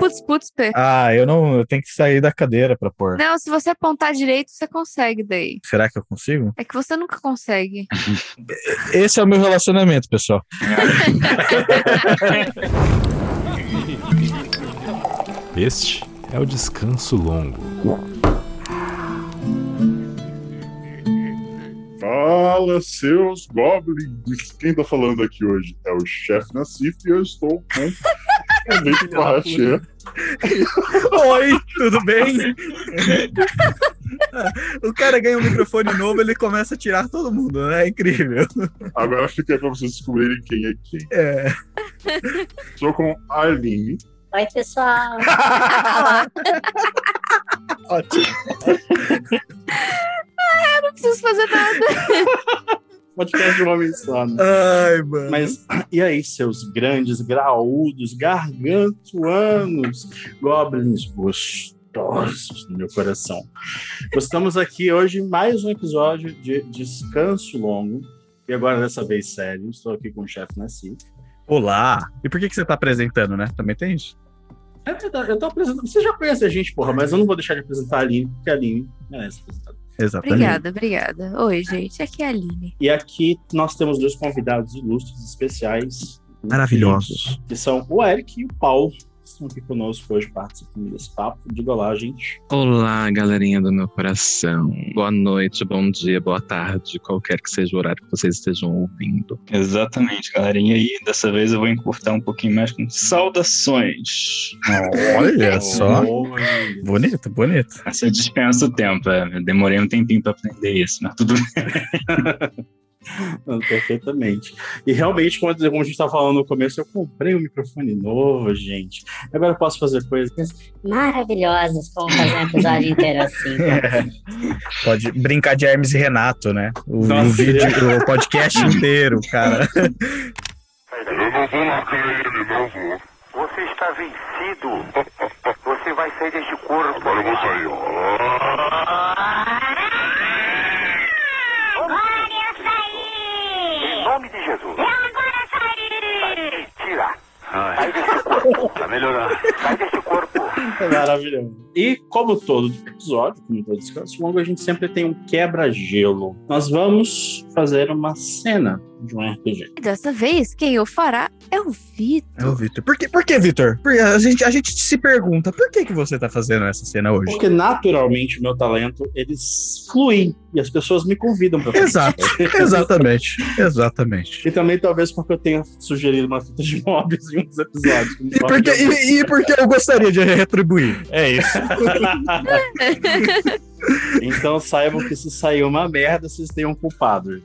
putz, putz, P. Ah, eu não. Eu tenho que sair da cadeira pra pôr. Não, se você apontar direito, você consegue daí. Será que eu consigo? É que você nunca consegue. Esse é o meu relacionamento, pessoal. Este é o descanso longo. Fala, seus goblins! Quem tá falando aqui hoje é o chefe Nassif e eu estou com Barraché. Oi, tudo bem? o cara ganha um microfone novo, ele começa a tirar todo mundo, né? É incrível. Agora fica aí pra vocês descobrirem quem é quem. É. Estou com a Arline. Oi, pessoal. Ótimo. Eu não preciso fazer nada. Podcast de um homem só, né? Ai, mano. Mas e aí, seus grandes, graúdos, gargantuanos, goblins gostosos do meu coração? Estamos aqui hoje em mais um episódio de Descanso Longo. E agora, dessa vez, sério, estou aqui com o chefe Nasci. Olá. E por que, que você tá apresentando, né? Também tem isso? É verdade, eu tô apresentando. Você já conhece a gente, porra, mas eu não vou deixar de apresentar a Aline, porque a Aline merece apresentar. Exatamente. Obrigada, obrigada. Oi, gente. Aqui é a Aline. E aqui nós temos dois convidados ilustres, especiais. Maravilhosos. Que são o Eric e o Paulo. Que Estão aqui conosco hoje participando desse papo. Diga olá, gente. Olá, galerinha do meu coração. Boa noite, bom dia, boa tarde, qualquer que seja o horário que vocês estejam ouvindo. Exatamente, galerinha. E dessa vez eu vou encurtar um pouquinho mais com saudações. Olha só. Bonito, bonito. Essa dispensa o tempo. é. Eu demorei um tempinho pra aprender isso, mas tudo bem. Não, Perfeitamente. E realmente, como a gente estava falando no começo, eu comprei um microfone novo, gente. Agora eu posso fazer coisas. Maravilhosas, como fazer um episódio inteiro assim. Pode brincar de Hermes e Renato, né? O, Nossa, o vídeo, o podcast inteiro, cara. Eu não vou largar ele, não vou. Você está vencido. Você vai sair deste corpo. Agora eu vou sair. Jesus. Tira. Sai deste corpo. Tá melhorando. Sai deste corpo. Maravilhoso. E como todo episódio, como todo descanso longo, a gente sempre tem um quebra-gelo. Nós vamos fazer uma cena de um RPG. E dessa vez, quem o fará é o Vitor. É o Vitor. Por que, por que Vitor? Porque a gente, a gente se pergunta, por que, que você tá fazendo essa cena hoje? Porque naturalmente o meu talento, eles fluem e as pessoas me convidam para Exato, exatamente, exatamente. E também talvez porque eu tenha sugerido uma fita de mobs em uns episódios. E porque, e, e porque eu gostaria de retribuir. É isso. Então saibam que se sair uma merda, vocês têm um culpado.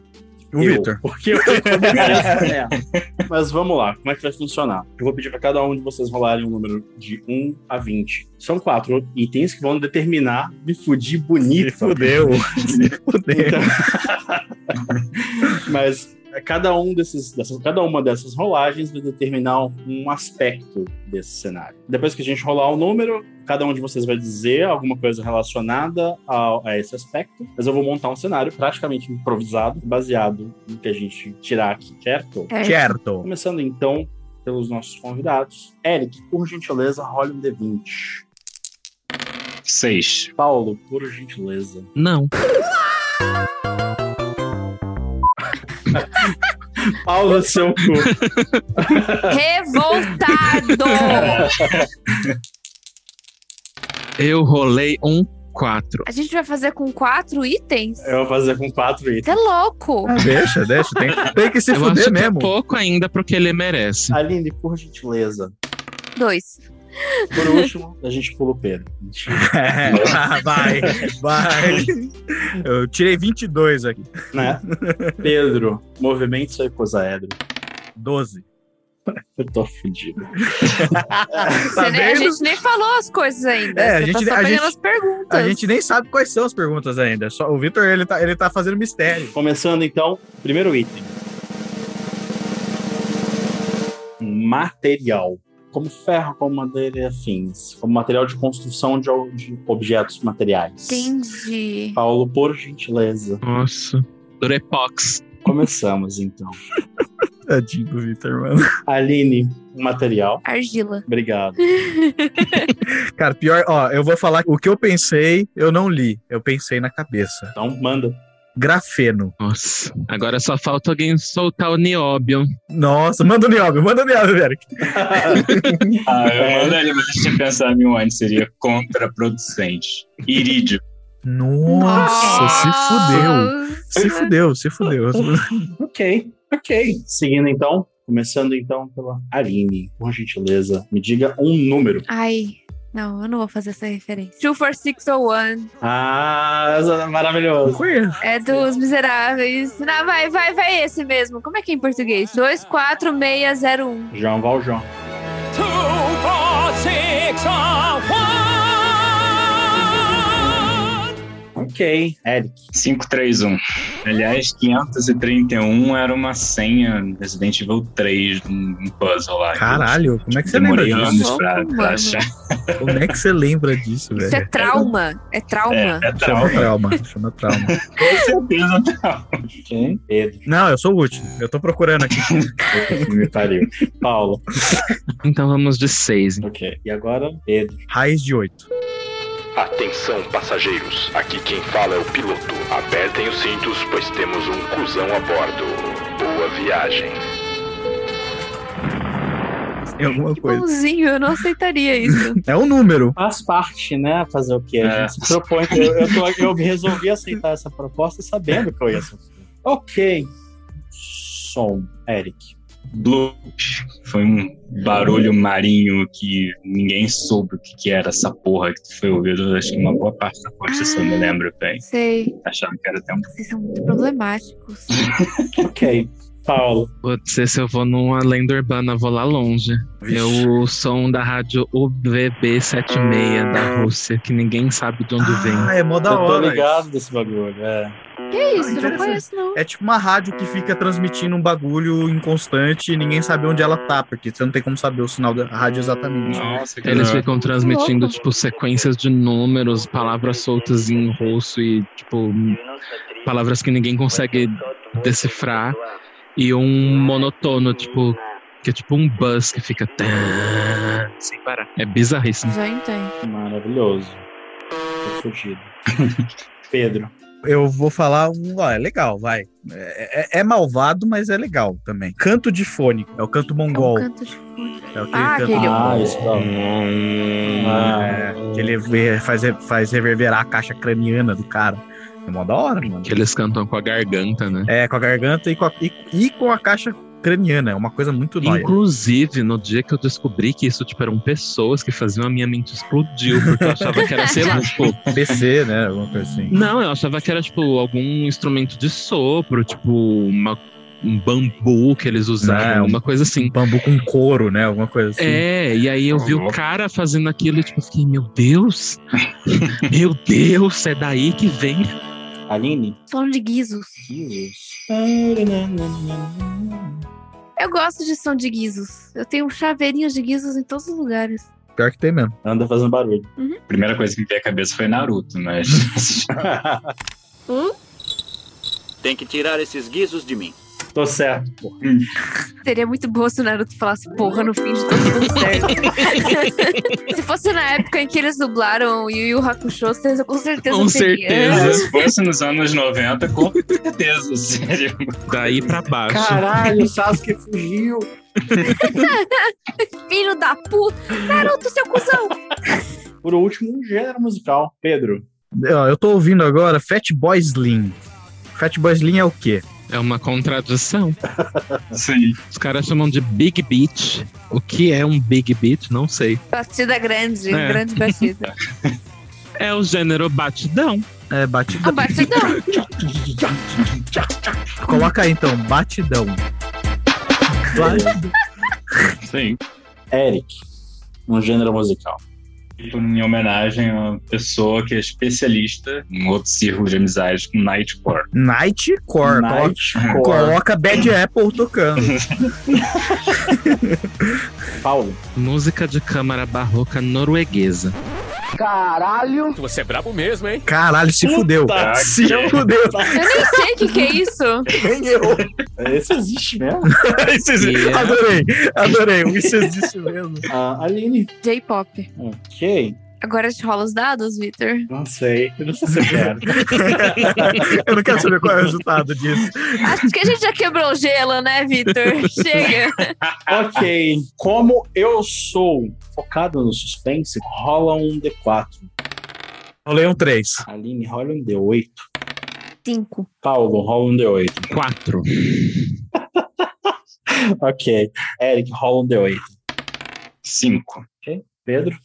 O Eu, Vitor. Porque eu merda. Mas vamos lá, como é que vai funcionar? Eu vou pedir para cada um de vocês rolarem um número de 1 a 20. São quatro itens que vão determinar me fudir Me bonito. fudeu. Me fudeu. Então- Mas cada um desses, dessas, cada uma dessas rolagens vai determinar um aspecto desse cenário. Depois que a gente rolar o número, cada um de vocês vai dizer alguma coisa relacionada a, a esse aspecto. Mas eu vou montar um cenário praticamente improvisado, baseado no que a gente tirar aqui, certo? É. Certo. Começando então pelos nossos convidados. Eric, por gentileza, role um D20. Seis. Paulo, por gentileza. Não. Paulo, seu cu. Revoltado! Eu rolei um 4. A gente vai fazer com quatro itens? Eu vou fazer com quatro itens. Você é louco! Ah, deixa, deixa. Tem, tem que se eu fuder acho que é mesmo. pouco ainda pro que ele merece. Aline, por gentileza. Dois. Por último, a gente pula o Pedro. É, vai, vai. Eu tirei 22 aqui. Né? Pedro, movimento seu icosaedro. 12. Eu tô fudido. Nem- a gente nem falou as coisas ainda. É, a Você gente- tá só a pegando gente- as perguntas. A gente nem sabe quais são as perguntas ainda. Só, o Vitor, ele tá, ele tá fazendo mistério. Começando então, primeiro item. Material. Como ferro, como madeira e afins. Como material de construção de, de objetos materiais. Entendi. Paulo, por gentileza. Nossa. Durepox. Começamos então. Tadinho do Vitor, mano. Aline, material. Argila. Obrigado. Cara, pior, ó, eu vou falar o que eu pensei, eu não li. Eu pensei na cabeça. Então, manda. Grafeno. Nossa, agora só falta alguém soltar o nióbio. Nossa, manda o nióbio, manda o nióbio, Eric. Ah, eu mando ali, mas deixa eu pensar em um seria contraproducente. Irídio. Nossa, se fudeu. Se fudeu, se fudeu. Ok, ok. Seguindo então, começando então pela Aline, por gentileza, me diga um número. Ai, não, eu não vou fazer essa referência. 24601 Ah, maravilhoso. é dos Miseráveis. Não, vai, vai, vai esse mesmo. Como é que é em português? 24601. João Valjoão. Ok, Eric. 531. Aliás, 531 era uma senha Resident Evil 3, um um puzzle lá. Caralho, como é que você lembra disso? pra, pra achar. Como é que você lembra disso, velho? Isso é trauma. É trauma. É, é Chama trauma. trauma, chama trauma. Com certeza trauma. Ok, Pedro. Não, eu sou o último. Eu tô procurando aqui. Me pariu. Paulo. Então vamos de seis. Ok. E agora, Pedro. Raiz de 8. Atenção, passageiros. Aqui quem fala é o piloto. Apertem os cintos, pois temos um cuzão a bordo. Boa viagem. Tem alguma coisa. Bonzinho, eu não aceitaria isso. É um número. Faz parte, né? Fazer o quê? A É. gente se propõe. Eu, eu, tô- eu resolvi aceitar essa proposta sabendo que eu ia sofrer. Ok. Som, Eric. Bloop. Foi um barulho marinho que ninguém soube o que, que era essa porra que foi ouvido, acho que uma boa parte da costa, se eu me lembro bem. Sei. Achava que era até um Vocês são muito problemáticos. Ok. Paulo. Putz, se eu vou numa lenda urbana, vou lá longe. É o som da rádio UVB76 da Rússia, que ninguém sabe de onde vem. Ah, é mó da eu tô hora. ligado desse bagulho. É. Que isso? não interessante. conheço, não. É tipo uma rádio que fica transmitindo um bagulho inconstante e ninguém sabe onde ela tá, porque você não tem como saber o sinal da rádio exatamente. Nossa, que Eles da- ficam transmitindo, tipo, sequências de números, palavras soltas em russo e, tipo, palavras que ninguém consegue decifrar. E um monotono, tipo, que é tipo um buzz que fica sem parar. É bizarríssimo. Já entendo. Maravilhoso. Tô fugido. Pedro. Eu vou falar um. Ó, é legal, vai. É, é- é malvado, mas é legal também. Canto de fone. É o canto É um mongol. canto de fundo. É o que Ah, canta- aquele- Ah, isso. É, que ele faz, faz reverberar a caixa craniana do cara. É mó da hora, mano. Que eles cantam com a garganta, né? É, com a garganta e com a, e, e com a caixa craniana. É uma coisa muito nóia. Inclusive, no dia que eu descobri que isso, tipo, eram pessoas que faziam, a minha mente explodiu, porque eu achava que era, sei lá, tipo, PC, né? Alguma coisa assim. Não, eu achava que era, tipo, algum instrumento de sopro, tipo, uma- um bambu que eles usavam, Não. uma coisa assim. Bambu com couro, né? Alguma coisa assim. É, e aí eu vi o cara fazendo aquilo e, tipo, eu fiquei, meu Deus, meu Deus, é daí que vem. Aline. Som de guizos. Eu gosto de som de guizos. Eu tenho chaveirinhos de guizos em todos os lugares. Pior que tem mesmo. Anda fazendo barulho. A primeira coisa que me veio à cabeça foi Naruto, mas. Tem que tirar esses guizos de mim. Tô certo, pô. Seria muito bom se o Naruto falasse porra no fim de tudo, tudo certo. se fosse na época em que eles dublaram Yu Yu Hakusho, você com certeza Com teria. certeza. Se fosse nos anos 90, com certeza, sério. Daí pra baixo. Caralho, o Sasuke fugiu. Filho da puta! Naruto, seu cuzão! Por último, um gênero musical. Pedro. Eu tô ouvindo agora Fat Boy Slim. Fat Boy Slim é o quê? É uma contradição. Sim. Os caras chamam de Big Beat. O que é um Big Beat? Não sei. Batida grande, É. grande batida. É o gênero batidão. É A batidão. batidão. Coloca aí então, batidão. Batidão. Sim. Eric. Um gênero musical. Em homenagem a uma pessoa que é especialista em outro círculo de amizades com Nightcore. Nightcore. Nightcore. coloca Bad Apple tocando. Paulo. Música de câmara barroca norueguesa. Caralho. Você é brabo mesmo, hein? Caralho, se fudeu. Se fudeu. Eu nem sei o que, que é isso. Nem eu. Esse existe mesmo. Isso existe. Adorei, adorei. Isso existe mesmo. Ah, Aline. J-pop. Ok. Agora te rola os dados, Victor? Não sei. Eu não sei se eu quero. Eu não quero saber qual é o resultado disso. Acho que a gente já quebrou o gelo, né, Victor? Chega. ok. Como eu sou focado no suspense, rola um D4. Rolei um 3. Aline, rola um D8. Cinco. Paulo, rola um D8. 4. ok. Eric, rola um D8. 5. Ok. Pedro?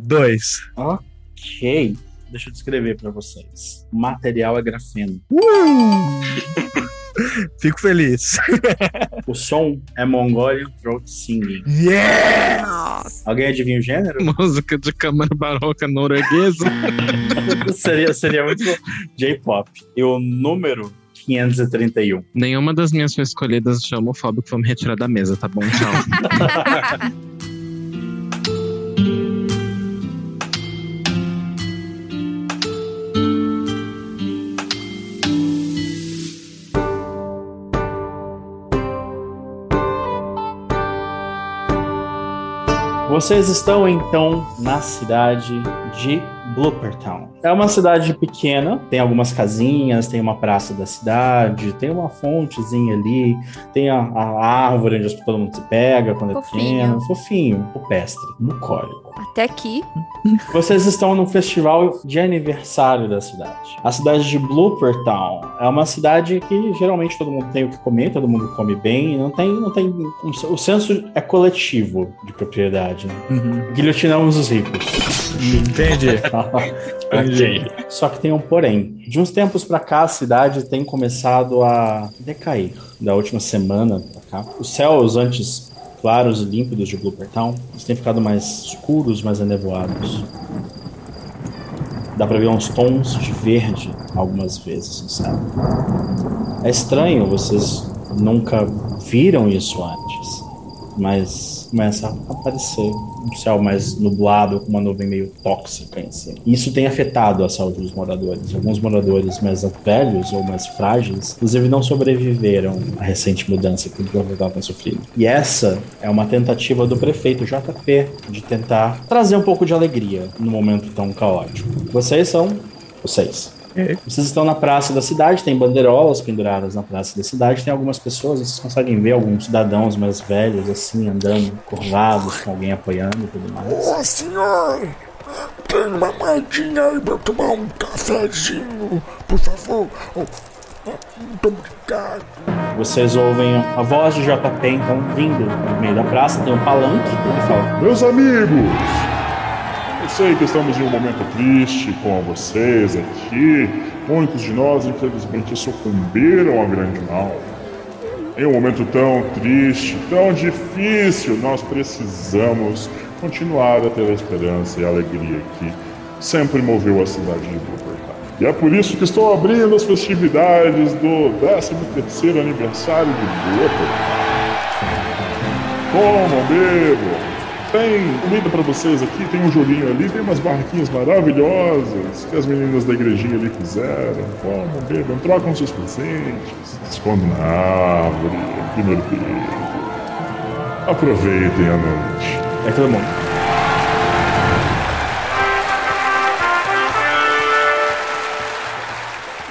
2. Ok. Deixa eu descrever pra vocês. O material é grafeno. Fico feliz. O som é Mongolian Throat Singing. Yeah! Alguém adivinha o gênero? Música de câmara barroca norueguesa. seria, seria muito bom. J-pop. E o número 531. Nenhuma das minhas foi escolhidas de homofóbico foi me retirar da mesa, tá bom? Tchau. Vocês estão então na cidade de Bloopertown. É uma cidade pequena, tem algumas casinhas, tem uma praça da cidade, tem uma fontezinha ali, tem a, a árvore onde todo mundo se pega quando é Fofinho. pequeno. Fofinho, rupestre, bucólico. Até aqui. Vocês estão no festival de aniversário da cidade. A cidade de Bloopertown é uma cidade que geralmente todo mundo tem o que comer, todo mundo come bem, não tem, não tem um- o senso é coletivo de propriedade. Né? Uhum. Guilhotinamos os ricos. Entendi. Ok. Só que tem um porém. De uns tempos pra cá, a cidade tem começado a decair. Da última semana pra cá. Os céus antes claros e límpidos de Bloopertown, eles têm ficado mais escuros, mais anevoados. Dá pra ver uns tons de verde algumas vezes no céu. É estranho, vocês nunca viram isso antes, mas começa a aparecer um céu mais nublado, com uma nuvem meio tóxica em cima. Isso tem afetado a saúde dos moradores. Alguns moradores mais velhos ou mais frágeis, inclusive, não sobreviveram à recente mudança que o Bloopertown tem sofrido. E essa é uma tentativa do prefeito JP de tentar trazer um pouco de alegria no momento tão caótico. Vocês são vocês. Vocês estão na praça da cidade, tem bandeirolas penduradas na praça da cidade, tem algumas pessoas, vocês conseguem ver alguns cidadãos mais velhos, assim, andando, curvados, com alguém apoiando e tudo mais. Ô senhor, tem uma moedinha aí pra eu tomar um cafezinho, por favor? Muito obrigado. Vocês ouvem a voz de JP, então, vindo no meio da praça, tem um palanque, ele fala, Meus amigos, sei que estamos em um momento triste com vocês aqui. Muitos de nós, infelizmente, sucumbiram ao grande mal. Em um momento tão triste, tão difícil, nós precisamos continuar a ter a esperança e a alegria que sempre moveu a cidade de Bloopertown. E é por isso que estou abrindo as festividades do 13º aniversário de Bloopertown. Comam, bebam. Tem comida pra vocês aqui, tem um joguinho ali, tem umas barraquinhas maravilhosas que as meninas da igrejinha ali fizeram. Comam, bebam, trocam seus presentes, escondam na árvore, primeiro período. Aproveitem a noite. É todo mundo.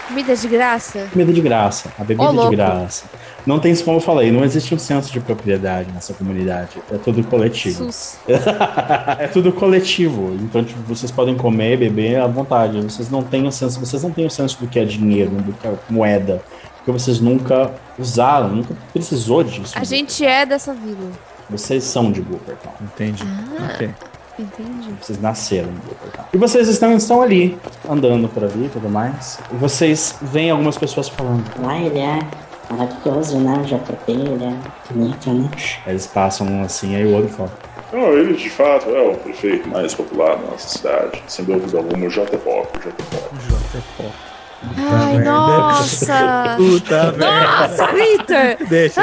Comida de graça? Comida de graça, a bebida Ô, de graça. Não tem, como eu falei, não existe um senso de propriedade nessa comunidade. É tudo coletivo. SUS. é tudo coletivo. Então, tipo, vocês podem comer, beber à vontade. Vocês não têm o senso, vocês não têm o senso do que é dinheiro, do que é moeda. Porque vocês nunca usaram, nunca precisou disso. A gente é dessa vida. Vocês são de Bloopertown. Entendi. Ah. Ok. Entendi. Vocês nasceram em Bloopertown. E vocês estão, estão ali, andando por ali e tudo mais. E vocês veem algumas pessoas falando. Ah, ele é maravilhoso, né? O JP, ele é bonito, né? Aí Eles passam assim, aí o outro fala. Não, ele de fato é o prefeito mais popular da nossa cidade. Sem dúvida alguma, o J-Pop. O J-Pop. Ai, nossa! Puta merda. Nossa, Victor! Deixa,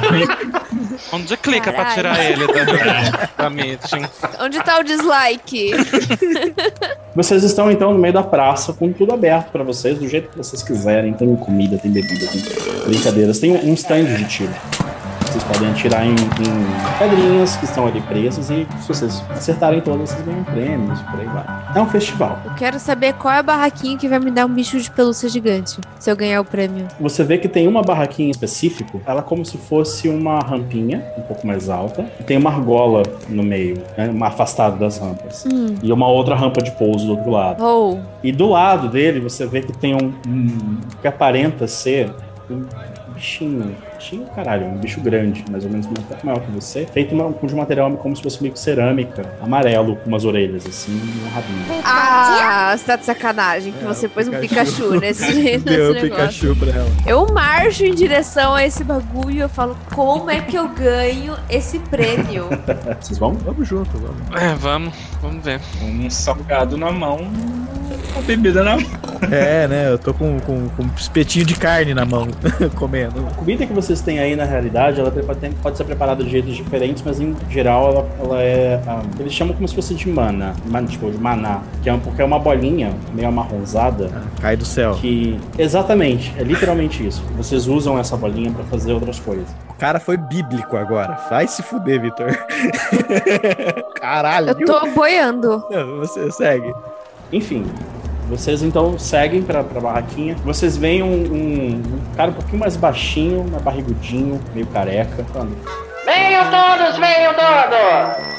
deixa. Onde clica pra Caralho. tirar ele da, da meeting? Onde tá o dislike? Vocês estão então no meio da praça, com tudo aberto pra vocês, do jeito que vocês quiserem. Tem comida, tem bebida, tem brincadeiras. Tem um stand de tiro. Vocês podem atirar em, em pedrinhas que estão ali presas e se vocês acertarem todas, vocês ganham prêmios, por aí vai. É um festival. Eu quero saber qual é a barraquinha que vai me dar um bicho de pelúcia gigante se eu ganhar o prêmio. Você vê que tem uma barraquinha em específico, ela é como se fosse uma rampinha, um pouco mais alta, e tem uma argola no meio, né, uma afastada das rampas. Hum. E uma outra rampa de pouso do outro lado. Oh. E do lado dele, você vê que tem um, um- que aparenta ser um bichinho. Bichinho, caralho, um bicho grande, mais ou menos um pouco maior que você. Feito uma- de um material como se fosse meio que cerâmica, amarelo, com umas orelhas assim e um rabinho. Ah, você tá de sacanagem que você pôs um Pikachu nesse, nesse Deu negócio. Pikachu pra ela. Eu marcho em direção a esse bagulho e eu falo, como é que eu ganho esse prêmio? Vocês vão? Vamos junto, vamos. É, vamos, vamos ver. Um salgado na mão, uma bebida na mão. É, né? Eu tô com, com, com um espetinho de carne na mão, comendo. A comida que vocês têm aí, na realidade, ela pode ser preparada de jeitos diferentes, mas em geral ela, ela é. ah, eles chamam como se fosse de mana, man- tipo, de maná, que é, um- porque é uma bolinha meio amarronzada. Cai do céu. Que. Exatamente, é literalmente isso. Vocês usam essa bolinha pra fazer outras coisas. O cara foi bíblico agora. Vai se fuder, Vitor. Caralho. Eu tô boiando. Não, você segue. Enfim, vocês então seguem pra, pra barraquinha. Vocês veem um, um- um cara um pouquinho mais baixinho, mais barrigudinho, meio careca. falando, Venham todos, venham todos!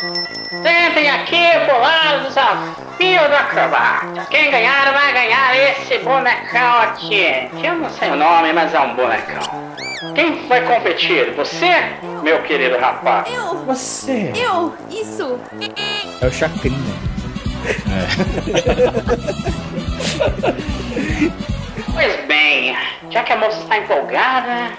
Sentem aqui lado do desafio do acrobata. Quem ganhar vai ganhar esse bonecão aqui. Que eu não sei o nome, mas é um bonecão. Quem vai competir? Você, meu querido rapaz? Eu! Você! Eu! Isso! É o Chacrinha. Pois bem, já que a moça está empolgada,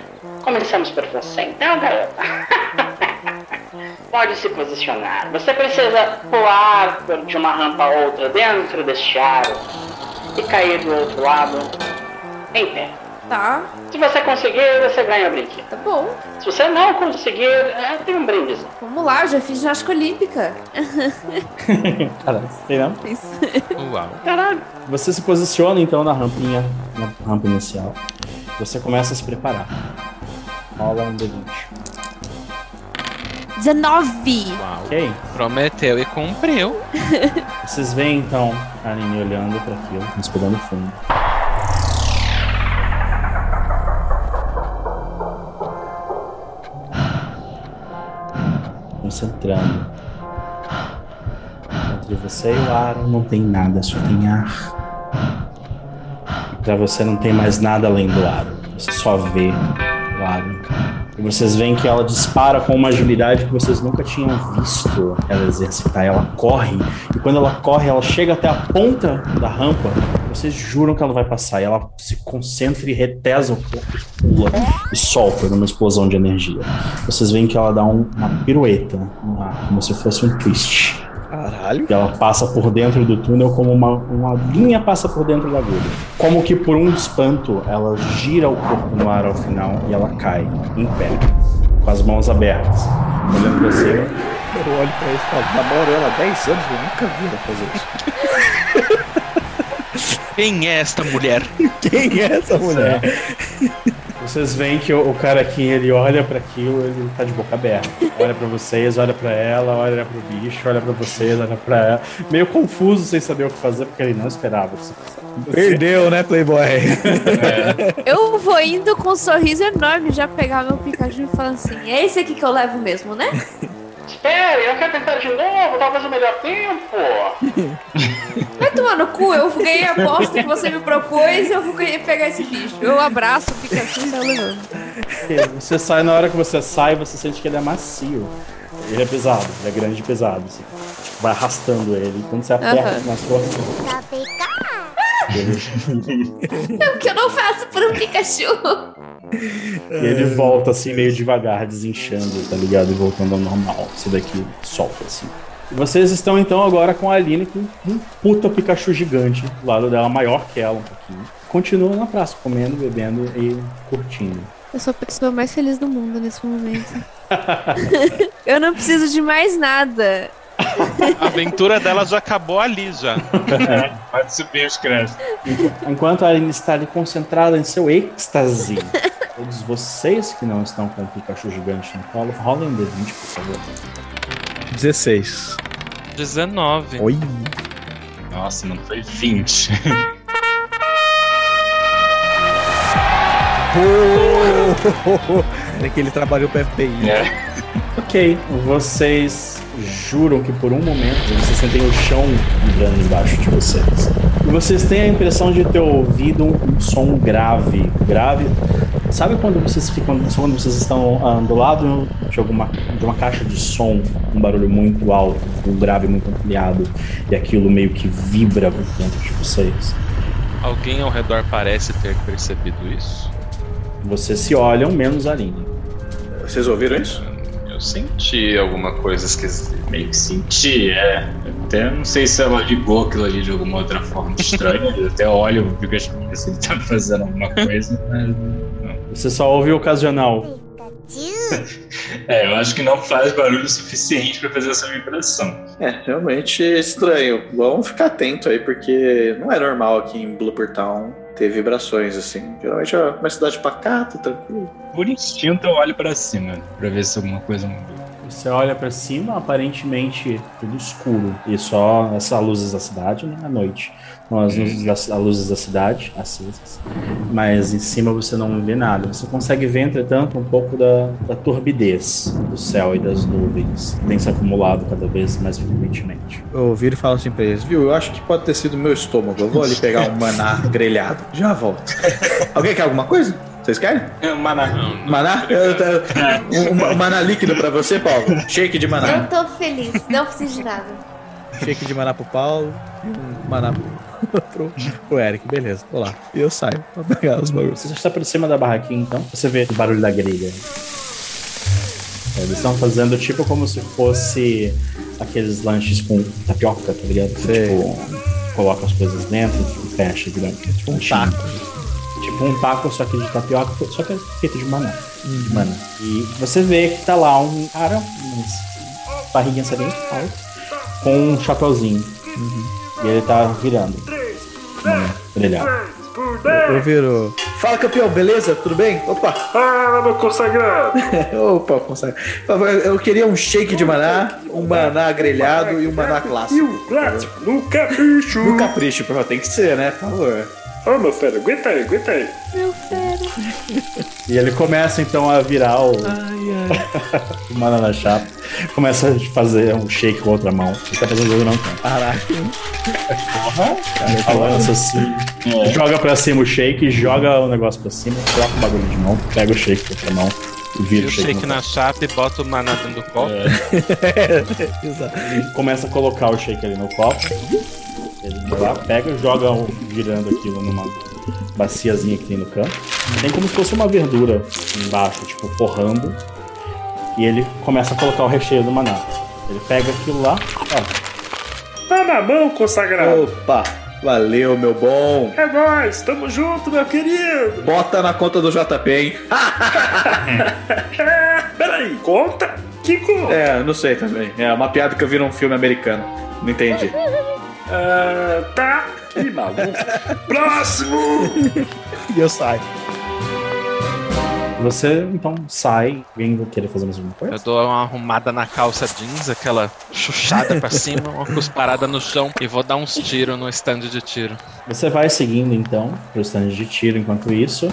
começamos por você então, garota. Pode se posicionar. Você precisa pular de uma rampa a outra dentro deste aro e cair do outro lado em pé. Tá, Se você conseguir, você ganha o brinquedo. tá bom. Se você não conseguir, é, tem um brinde. Vamos lá, eu já fiz ginástica olímpica. Caralho, tem não? Isso. Uau. Caralho. Você se posiciona então na rampinha, na rampa inicial. Você começa a se preparar. Rola um D20. 19! Ok? Prometeu e cumpriu. Vocês veem então a Aline olhando para aquilo, respirando fundo. Concentrando. Entre você e o Aaron não tem nada, só tem ar. Pra você não tem mais nada além do Aaron. Você só vê o Aaron. E vocês veem que ela dispara com uma agilidade que vocês nunca tinham visto ela exercitar. Ela corre, e quando ela corre, ela chega até a ponta da rampa. Vocês juram que ela vai passar. E ela se concentra e retesa o corpo, pula e solta numa explosão de energia. Vocês veem que ela dá um- uma pirueta ar, como se fosse um twist. Caralho. E ela passa por dentro do túnel como uma, uma linha passa por dentro da agulha. Como que por um espanto, ela gira o corpo no ar ao final e ela cai em pé, com as mãos abertas, olhando pra cima. Eu olho pra ele e falo, namoro ela há 10 anos, eu nunca vi ela fazer isso. Quem é esta mulher? Quem é essa mulher? Vocês veem que o, o cara aqui, ele olha pra aquilo, ele tá de boca aberta. Olha pra vocês, olha pra ela, olha pro bicho, olha pra vocês, olha pra ela. Meio confuso sem saber o que fazer, porque ele não esperava isso. Perdeu, né, Playboy? Eu vou indo com um sorriso enorme já pegar meu Pikachu e falar assim: é esse aqui que eu levo mesmo, né? Espere, eu quero tentar de novo, talvez o melhor tempo. Vai tomar no cu, eu ganhei a aposta que você me propôs e eu vou pegar esse bicho. Eu abraço o Pikachu e saio levando. Você sai, na hora que você sai, você sente que ele é macio. Ele é pesado, ele é grande e pesado. Você tipo, vai arrastando ele. Quando você aperta Aham. nas forças. É o que eu não faço por um Pikachu. E ele volta assim, meio devagar, desinchando, tá ligado? E voltando ao normal. Isso daqui solta assim. Vocês estão então agora com a Aline com um puta Pikachu gigante do lado dela, maior que ela um pouquinho. Continua na praça, comendo, bebendo e curtindo. Eu sou a pessoa mais feliz do mundo nesse momento. eu não preciso de mais nada. A aventura dela já acabou ali já. Pode subir os créditos. Enquanto a Aline está ali concentrada em seu êxtase, todos vocês que não estão com o Pikachu gigante no colo, rolem um D20, por favor. 16. 19. Oi. Nossa, não foi 20. É que ele trabalhou pro FBI. É. Ok, vocês juram que por um momento vocês sentem o chão vibrando embaixo de vocês. E vocês têm a impressão de ter ouvido um, um som grave, grave. Sabe quando vocês ficam, quando vocês estão ah, do lado de alguma de uma caixa de som, um barulho muito alto, um grave muito ampliado, e aquilo meio que vibra dentro de vocês? Alguém ao redor parece ter percebido isso? Vocês se olham, menos a Aline. Vocês ouviram isso? Eu senti alguma coisa esquisita. Meio que senti, é. Até não sei se ela ligou aquilo ali de alguma outra forma estranha. Eu até olho, fico achando se ele tá fazendo alguma coisa, mas. Não. Você só ouve o ocasional. É, eu acho que não faz barulho suficiente pra fazer essa vibração. É, realmente estranho. Vamos ficar atento aí, porque não é normal aqui em Blooper Town ter vibrações assim. Geralmente é uma cidade pacata, tranquila. Por instinto eu olho pra cima, pra ver se alguma coisa mudou. Você olha pra cima, aparentemente tudo escuro. E só essas luzes da cidade, né? À noite. São as luzes, das, as luzes da cidade acesas. Mas em cima você não vê nada. Você consegue ver, entretanto, um pouco da, da turbidez do céu e das nuvens. que Tem se acumulado cada vez mais frequentemente. Eu viro e falo assim pra eles, viu? Eu acho que pode ter sido meu estômago. Eu vou ali pegar um maná grelhado. Já volto. Alguém quer alguma coisa? Vocês querem? É um maná. Maná? Eu- eu- um, um maná líquido pra você, Paulo? Shake de Eu maná. tô feliz, não preciso de nada. Shake de maná pro Paulo e um maná pro, pro, pro Eric. Beleza, vou lá. E eu saio pra pegar os bagulhos. Você está por cima da barraquinha, então. Você vê o barulho da grelha. É, Eles estão fazendo tipo como se fosse aqueles lanches com tapioca, tá ligado? Tipo, coloca as coisas dentro e fecha, digamos. Tipo um taco. Tipo um taco, só que de tapioca, só que é feito de maná. Maná. E você vê que tá lá um cara, umas barriguinhas bem altas, com um chapeuzinho. E ele tá virando. Maná, brilhado. Eu viro. Fala, campeão, beleza? Tudo bem? Opa! Fala, meu consagrado! Opa, consagrado. Por favor, Eu queria um shake de maná, um maná grelhado e um maná clássico. E o clássico, no capricho! No capricho, por favor, tem que ser, né? Por favor. Ô, meu fera, aguenta aí, aguenta aí. Meu fera. E ele começa então a virar o, o banana chapa. Começa a fazer um shake com a outra mão. Ele tá fazendo jogo não, cara. Caraca. Porra, cara, balança assim. Joga pra cima o shake, joga o negócio pra cima, troca o bagulho de mão, pega o shake com a outra mão e vira Vira o o shake. na chapa e bota o maná dentro do copo. Exato. Ele começa a colocar o shake ali no copo. Ele vai lá, pega, joga o- virando aquilo numa baciazinha que tem no canto. Tem como se fosse uma verdura embaixo, tipo, forrando. E ele começa a colocar o recheio do maná. Ele pega aquilo lá, ó. Tá na mão, consagrado. Opa! Valeu, meu bom. É nóis, tamo junto, meu querido. Bota na conta do JP, hein? É, peraí, conta? Que conta? É, não sei também. É uma piada que eu vi num filme americano. Não entendi. Ah, tá, que maluco. Próximo! E eu saio. Você então sai, alguém vai querer fazer mais alguma coisa? Eu dou uma arrumada na calça jeans, aquela chuchada pra cima, uma cusparada no chão e vou dar uns tiros no stand de tiro. Você vai seguindo então pro stand de tiro enquanto isso.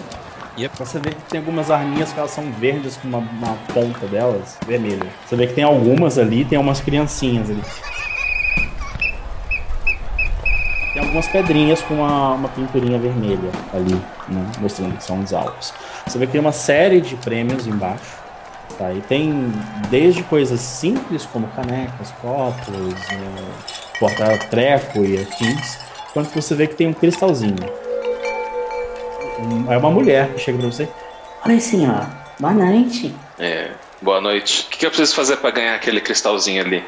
Yep. Você vê que tem algumas arminhas que elas são verdes com uma, uma ponta delas vermelha. Você vê que tem algumas ali, tem umas criancinhas ali. Tem algumas pedrinhas com uma, uma pinturinha vermelha ali, né, mostrando que são os alvos. Você vê que tem uma série de prêmios embaixo. Tá? E tem desde coisas simples como canecas, copos, né, porta-treco e afins, quanto você vê que tem um cristalzinho. Um- É uma mulher que chega pra você. Oi, senhor. Boa noite. É, boa noite. O que, que eu preciso fazer pra ganhar aquele cristalzinho ali?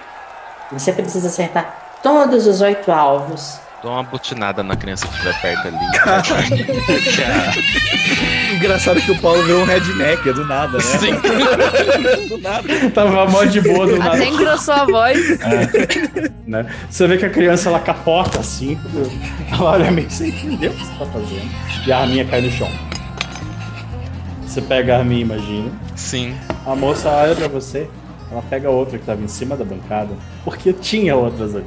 Você precisa acertar todos os oito alvos Dou uma butinada na criança que estiver perto ali. Engraçado que o Paulo virou um redneck, é do nada, né? Sim. do nada. Tava mó de boa do nada. Até engrossou a voz. É, né? Você vê que a criança ela capota assim, ela olha meio sem entender o que você tá fazendo. E a arminha cai no chão. Você pega a arminha, imagina. Sim. A moça olha pra você, ela pega outra que tava em cima da bancada, porque tinha outras ali.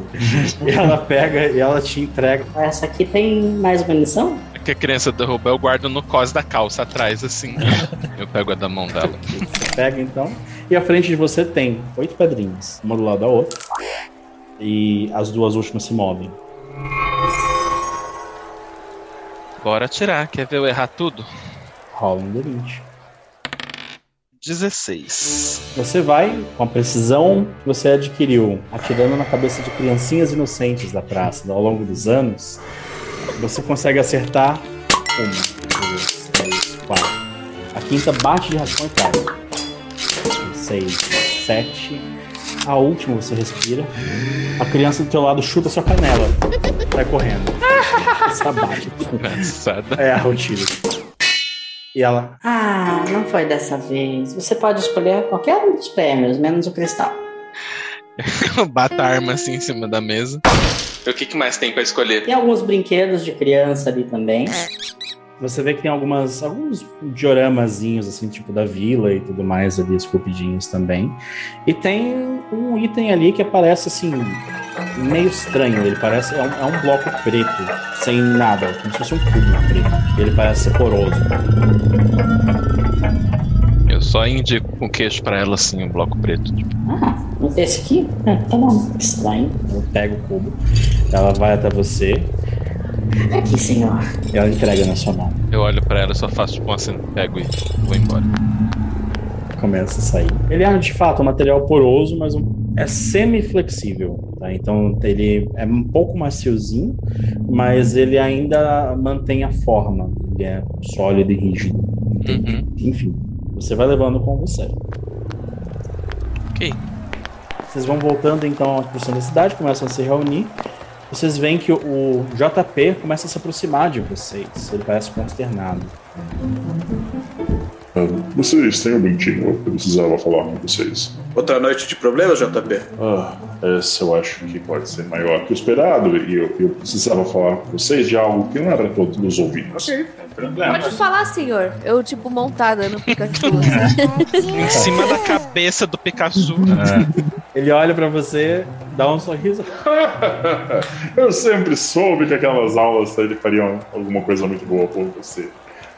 e ela pega e ela te entrega. Essa aqui tem mais munição? É que a criança derruba, eu guardo no cos da calça atrás, assim. Eu pego a da mão dela. Você pega então. E à frente de você tem oito pedrinhas, uma do lado da outra. E as duas últimas se movem. Bora tirar, quer ver eu errar tudo? Rola um D20. 16. Você vai, com a precisão que você adquiriu, atirando na cabeça de criancinhas inocentes da praça ao longo dos anos, você consegue acertar uma, duas, três, quatro. A quinta bate de raspão e cai. Seis, sete. A última você respira. A criança do teu lado chuta sua canela. Vai correndo. Essa bate. Engraçada. É a rotina. E ela. Ah, não foi dessa vez. Você pode escolher qualquer um dos prêmios, menos o cristal. Eu bato a arma assim em cima da mesa. O que, que mais tem pra escolher? Tem alguns brinquedos de criança ali também. Você vê que tem algumas, alguns dioramazinhos, assim, tipo da vila e tudo mais ali, esculpidinhos também. E tem um item ali que aparece, assim, meio estranho. Ele parece, é um, é um bloco preto, sem nada, como se fosse um cubo preto. Ele parece ser poroso. Eu só indico com o queixo pra ela, assim, um bloco preto. Tipo. Ah, esse aqui? Ah, tá bom, estranho. Ela pega o cubo, ela vai até você. Aqui, senhor. E ela entrega na sua mão. Eu olho pra ela, só faço tipo um aceno, pego e vou embora. Começa a sair. Ele é, de fato, um material poroso, mas um- é semi-flexível. Tá? Então, ele é um pouco maciozinho, mas ele ainda mantém a forma. Ele é sólido e rígido. Enfim, você vai levando com você. Ok. Vocês vão voltando então para o centro da cidade, começam a se reunir. Vocês veem que o- o JP começa a se aproximar de vocês. Ele parece consternado. Ah, Vocês têm um minutinho, eu precisava falar com vocês. Outra noite de problemas, JP? Ah, essa eu acho que pode ser maior que o esperado e eu, eu precisava falar com vocês de algo que não era para todos os ouvidos. Pode falar, senhor. Eu, tipo, montada no Pikachu. assim. Em cima da cabeça do Pikachu. Ele olha pra você, dá um sorriso. eu sempre soube que aquelas aulas ele fariam alguma coisa muito boa por você.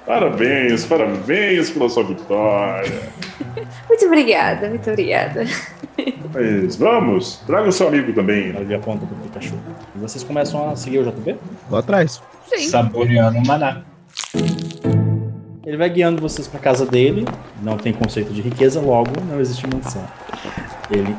Parabéns, parabéns pela sua vitória. Muito obrigada, muito obrigada. Mas vamos, traga o seu amigo também. Ele aponta pro Pikachu. E vocês começam a seguir o JP? Vou atrás. Sim. Saboreando o maná. Ele vai guiando vocês pra casa dele. Não tem conceito de riqueza, logo não existe mansão. Ele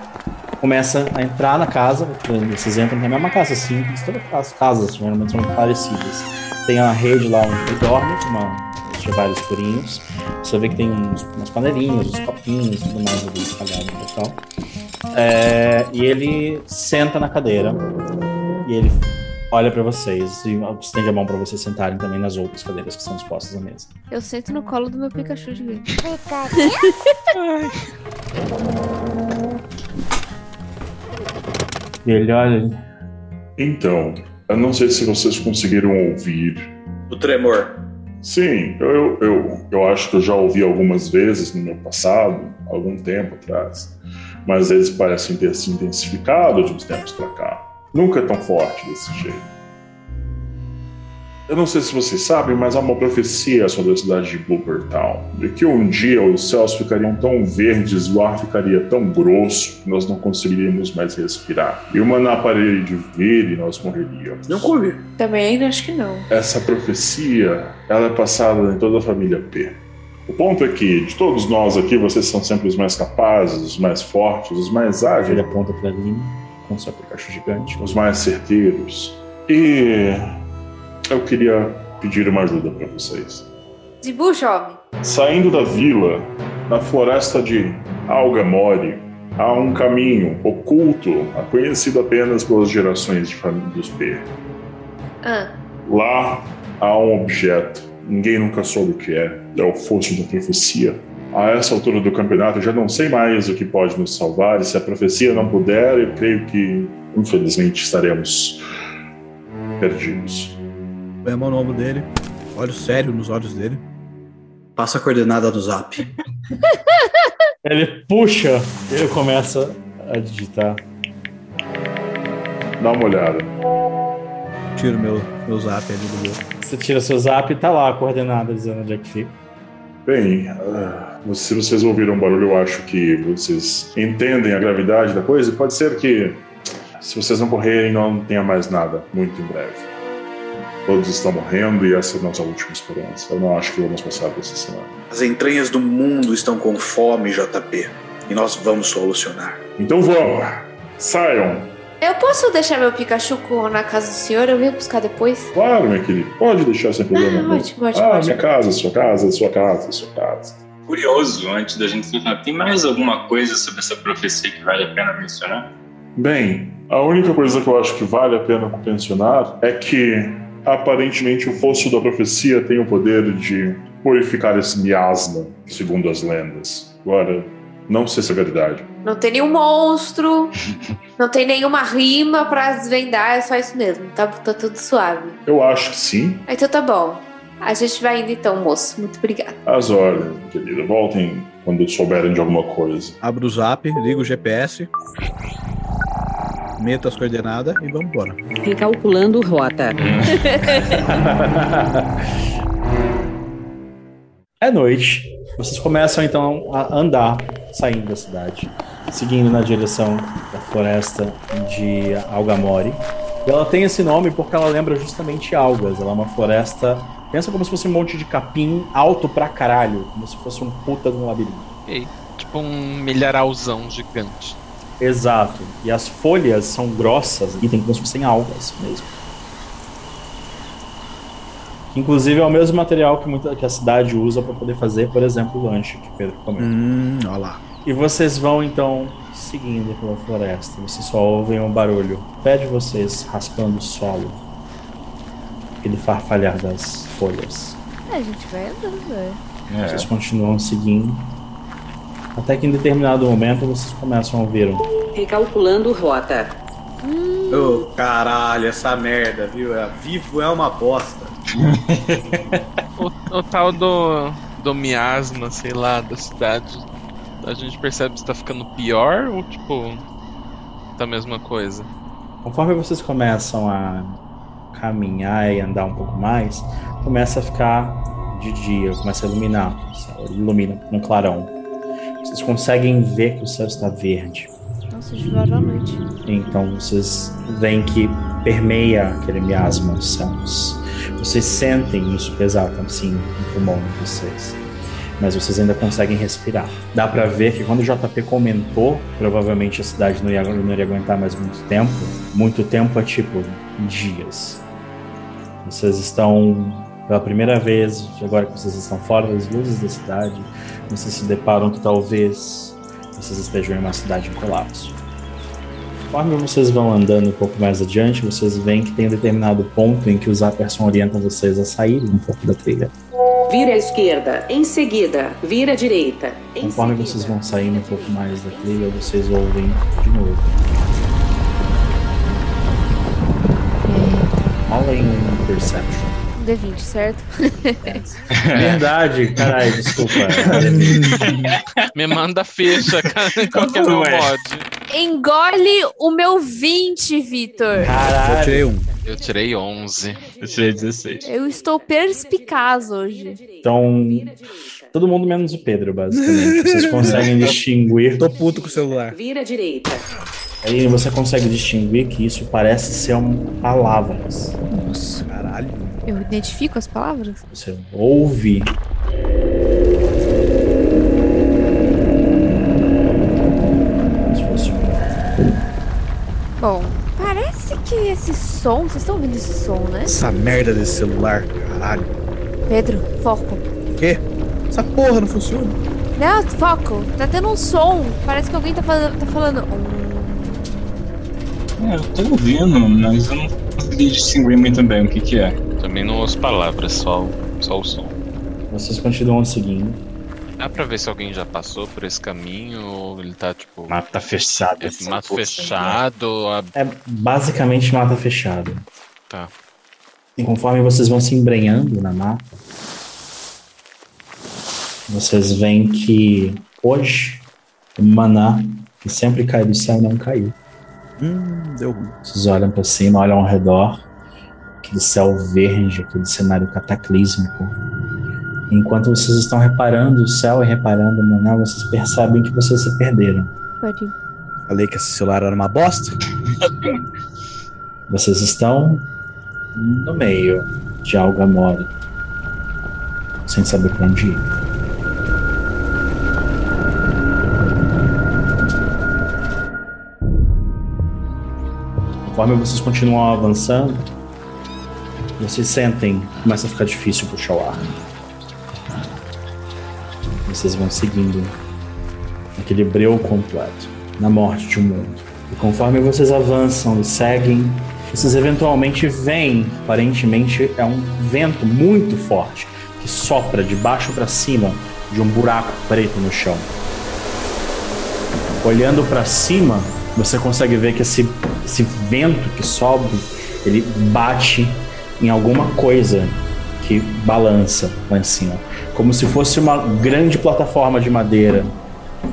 começa a entrar na casa. Vocês entram na mesma casa simples. Todas as casas geralmente são muito parecidas. Tem uma rede lá onde ele dorme, uma, tinha vários furinhos. Você vê que tem uns, umas panelinhas, uns copinhos, tudo mais ali espalhado no local. É, e ele senta na cadeira e ele olha pra vocês e estende a mão pra vocês sentarem também nas outras cadeiras que estão dispostas à mesa. Eu sento no colo do meu Pikachu gigante. E ele olha. Então, eu não sei se vocês conseguiram ouvir. O tremor. Sim, eu, eu, eu acho que eu já ouvi algumas vezes no meu passado, algum tempo atrás, mas eles parecem ter se intensificado de uns tempos pra cá. Nunca é tão forte desse jeito. Eu não sei se vocês sabem, mas há uma profecia sobre a cidade de Blooper Town, de que um dia os céus ficariam tão verdes e o ar ficaria tão grosso que nós não conseguiríamos mais respirar. E o maná pararia de vir e nós morreríamos. Não ouvi. Também acho que não. Essa profecia, ela é passada em toda a família P. O ponto é que, de todos nós aqui, vocês são sempre os mais capazes, os mais fortes, os mais ágeis. Ele aponta pra Lina com seu Pikachu gigante. Os mais certeiros. E eu queria pedir uma ajuda para vocês. Desembucha, homem. Saindo da vila, na floresta de Algamore, há um caminho oculto, conhecido apenas pelas gerações de família dos P. Ah, Lá há um objeto. Ninguém nunca soube o que é. É o fosso da profecia. A essa altura do campeonato, eu já não sei mais o que pode nos salvar. E se a profecia não puder, eu creio que, infelizmente, estaremos perdidos. Vemos o nome dele. Olho sério nos olhos dele. Passa a coordenada do zap. Ele puxa, ele começa a digitar. Dá uma olhada. Tiro meu, meu zap ali do meu. Você tira seu zap e tá lá a coordenada dizendo onde é que fica. Bem, ah, se vocês ouviram um barulho, eu acho que vocês entendem a gravidade da coisa. Pode ser que, se vocês não correrem, não tenha mais nada muito em breve. Todos estão morrendo e essa é a nossa última esperança. Eu não acho que vamos passar dessa semana. As entranhas do mundo estão com fome, JP. E nós vamos solucionar. Então vamos! Saiam! eu posso deixar meu Pikachu na casa do senhor? Eu venho buscar depois? Claro, minha querida. Pode deixar sem problema. Ah, ótimo, ótimo, ah, ótimo. minha casa, sua casa, sua casa, sua casa. Curioso, antes da gente finalizar, tem mais alguma coisa sobre essa profecia que vale a pena mencionar? Bem, a única coisa que eu acho que vale a pena mencionar é que aparentemente o fosso da profecia tem o poder de purificar esse miasma, segundo as lendas. Agora, não sei se é verdade. Não tem nenhum monstro, não tem nenhuma rima pra desvendar, é só isso mesmo. Tá, tá tudo suave. Eu acho que sim. Ah, Então tá bom. A gente vai indo então, moço. Muito obrigada. As ordens, querida. Voltem quando souberem de alguma coisa. Abro o zap, ligo o GPS. Meto as coordenadas e vamos embora. Recalculando rota. É noite. Vocês começam então a andar, saindo da cidade, seguindo na direção da floresta de Algamore. E ela tem esse nome porque ela lembra justamente algas. Ela é uma floresta. Pensa como se fosse um monte de capim alto pra caralho, como se fosse um puta de um labirinto. Tipo um milharauzão gigante. Exato. E as folhas são grossas e tem como se fossem algas mesmo. Inclusive é o mesmo material que, muita, que a cidade usa para poder fazer, por exemplo, o lanche que o Pedro comeu. Hum, olha lá. E vocês vão então seguindo pela floresta. Vocês só ouvem um barulho. Pé de vocês raspando o solo. Aquele farfalhar das folhas. É, a gente vai andando, velho. Vocês continuam seguindo. Até que em determinado momento vocês começam a ouvir um. Recalculando rota. Ô, caralho, essa merda, viu? É, vivo é uma bosta. O, o tal do, do miasma, sei lá, da cidade. A gente percebe se tá ficando pior ou tipo. Tá a mesma coisa? Conforme vocês começam a caminhar e andar um pouco mais, começa a ficar de dia, começa a iluminar, ilumina um clarão. Vocês conseguem ver que o céu está verde. Nossa, de à noite. Então vocês veem que permeia aquele miasma dos céus. Vocês sentem isso pesar assim no pulmão de vocês. Mas vocês ainda conseguem respirar. Dá pra ver que quando o JP comentou, provavelmente a cidade não ia, não iria aguentar mais muito tempo. Muito tempo é tipo dias. Vocês estão pela primeira vez, agora que vocês estão fora das luzes da cidade, vocês se deparam que talvez vocês estejam em uma cidade em colapso. Conforme vocês vão andando um pouco mais adiante, vocês veem que tem um determinado ponto em que o Zapperson orienta vocês a saírem um pouco da trilha. Vira à esquerda. Em seguida, vira à direita. Em Conforme vocês vão saindo um pouco mais da trilha, vocês ouvem de novo. Rola em Perception. Um D20, certo? Verdade, caralho, desculpa. Me manda ficha, cara. Qual que é o meu Não é. mod? Engole o meu 20, Vitor. Caralho. Eu tirei um. Eu tirei 11. Eu tirei 16. Eu estou perspicaz hoje. Então, todo mundo menos o Pedro, basicamente. Vocês conseguem distinguir. Tô puto com o celular. Vira direita. Aí você consegue distinguir que isso parece ser um, palavras. Nossa. Caralho. Eu identifico as palavras? Você ouve. Como se fosse um Bom, parece que esse som. Vocês estão ouvindo esse som, né? Essa merda desse celular, caralho. Pedro, foco. O quê? Essa porra não funciona. Não, foco. Tá tendo um som. Parece que alguém tá, fal- tá falando. "Hum, É, eu tô ouvindo, mas eu não consegui distinguir muito bem o que que é. Também não ouço palavras, só, o- só o som. Vocês continuam seguindo. Dá pra ver se alguém já passou por esse caminho ou ele tá tipo. Mata fechada. É, mato fechado. a- É basicamente mata fechada. Tá. E conforme vocês vão se embrenhando na mata, vocês veem que hoje o maná que sempre cai do céu não caiu. Hum, deu ruim. Vocês olham pra cima, olham ao redor, aquele céu verde, aquele cenário cataclísmico. Enquanto vocês estão reparando o céu e reparando o maná, vocês percebem que vocês se perderam. Pode ir. Falei que esse celular era uma bosta. Vocês estão no meio de Algamore, sem saber pra onde ir. Conforme vocês continuam avançando, vocês sentem que começa a ficar difícil puxar o ar. Vocês vão seguindo aquele breu completo na morte de um mundo. E conforme vocês avançam e seguem, vocês eventualmente veem, aparentemente é um vento muito forte que sopra de baixo para cima de um buraco preto no chão. Olhando para cima, você consegue ver que esse, esse vento que sobe, ele bate em alguma coisa que balança lá em cima, como se fosse uma grande plataforma de madeira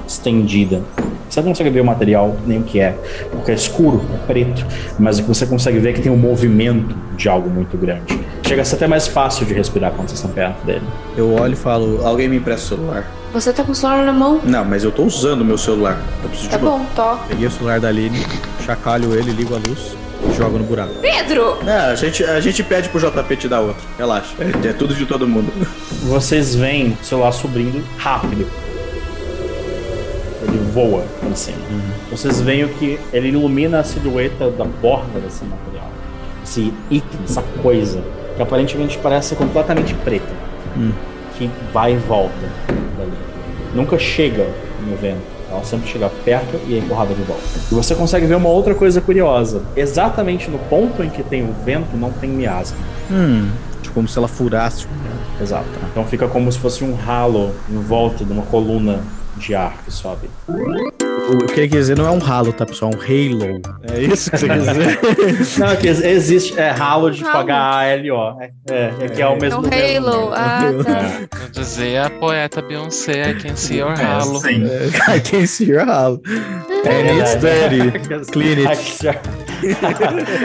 estendida. Você não consegue ver o material nem o que é, porque é escuro, é preto, mas o que você consegue ver é que tem um movimento de algo muito grande. Chega a ser até mais fácil de respirar quando vocês estão perto dele. Eu olho e falo, alguém me empresta o celular. Você tá com o celular na mão? Não, mas eu tô usando o meu celular. Eu preciso Tá de bom, tó. Peguei o celular da Aline, chacalho ele, ligo a luz e jogo no buraco. Pedro! É, a gente, a gente pede pro JP te dar outro. Relaxa. É, é tudo de todo mundo. Vocês veem o celular subindo rápido. Ele voa pra cima. Vocês veem o que ele ilumina a silhueta da borda desse material. Esse item, essa coisa, que aparentemente parece ser completamente preta. Hum. Que vai e volta dali. Nunca chega no vento. Ela sempre chega perto e é empurrada de volta. E você consegue ver uma outra coisa curiosa. Exatamente no ponto em que tem o vento, não tem miasma. Hum. Tipo, como se ela furasse. Exato. Então fica como se fosse um ralo em volta de uma coluna de ar que sobe. O que ele quer dizer não é um ralo, tá, pessoal? É um halo. É isso que você quer dizer? Não, é que existe. É ralo de Ralo. H-A-L-O. É, é, é que é o É mesmo. um Halo. Ah, tá. Vou dizer a poeta Beyoncé, I can see your halo. I can see your halo. And it's dirty. Clean it.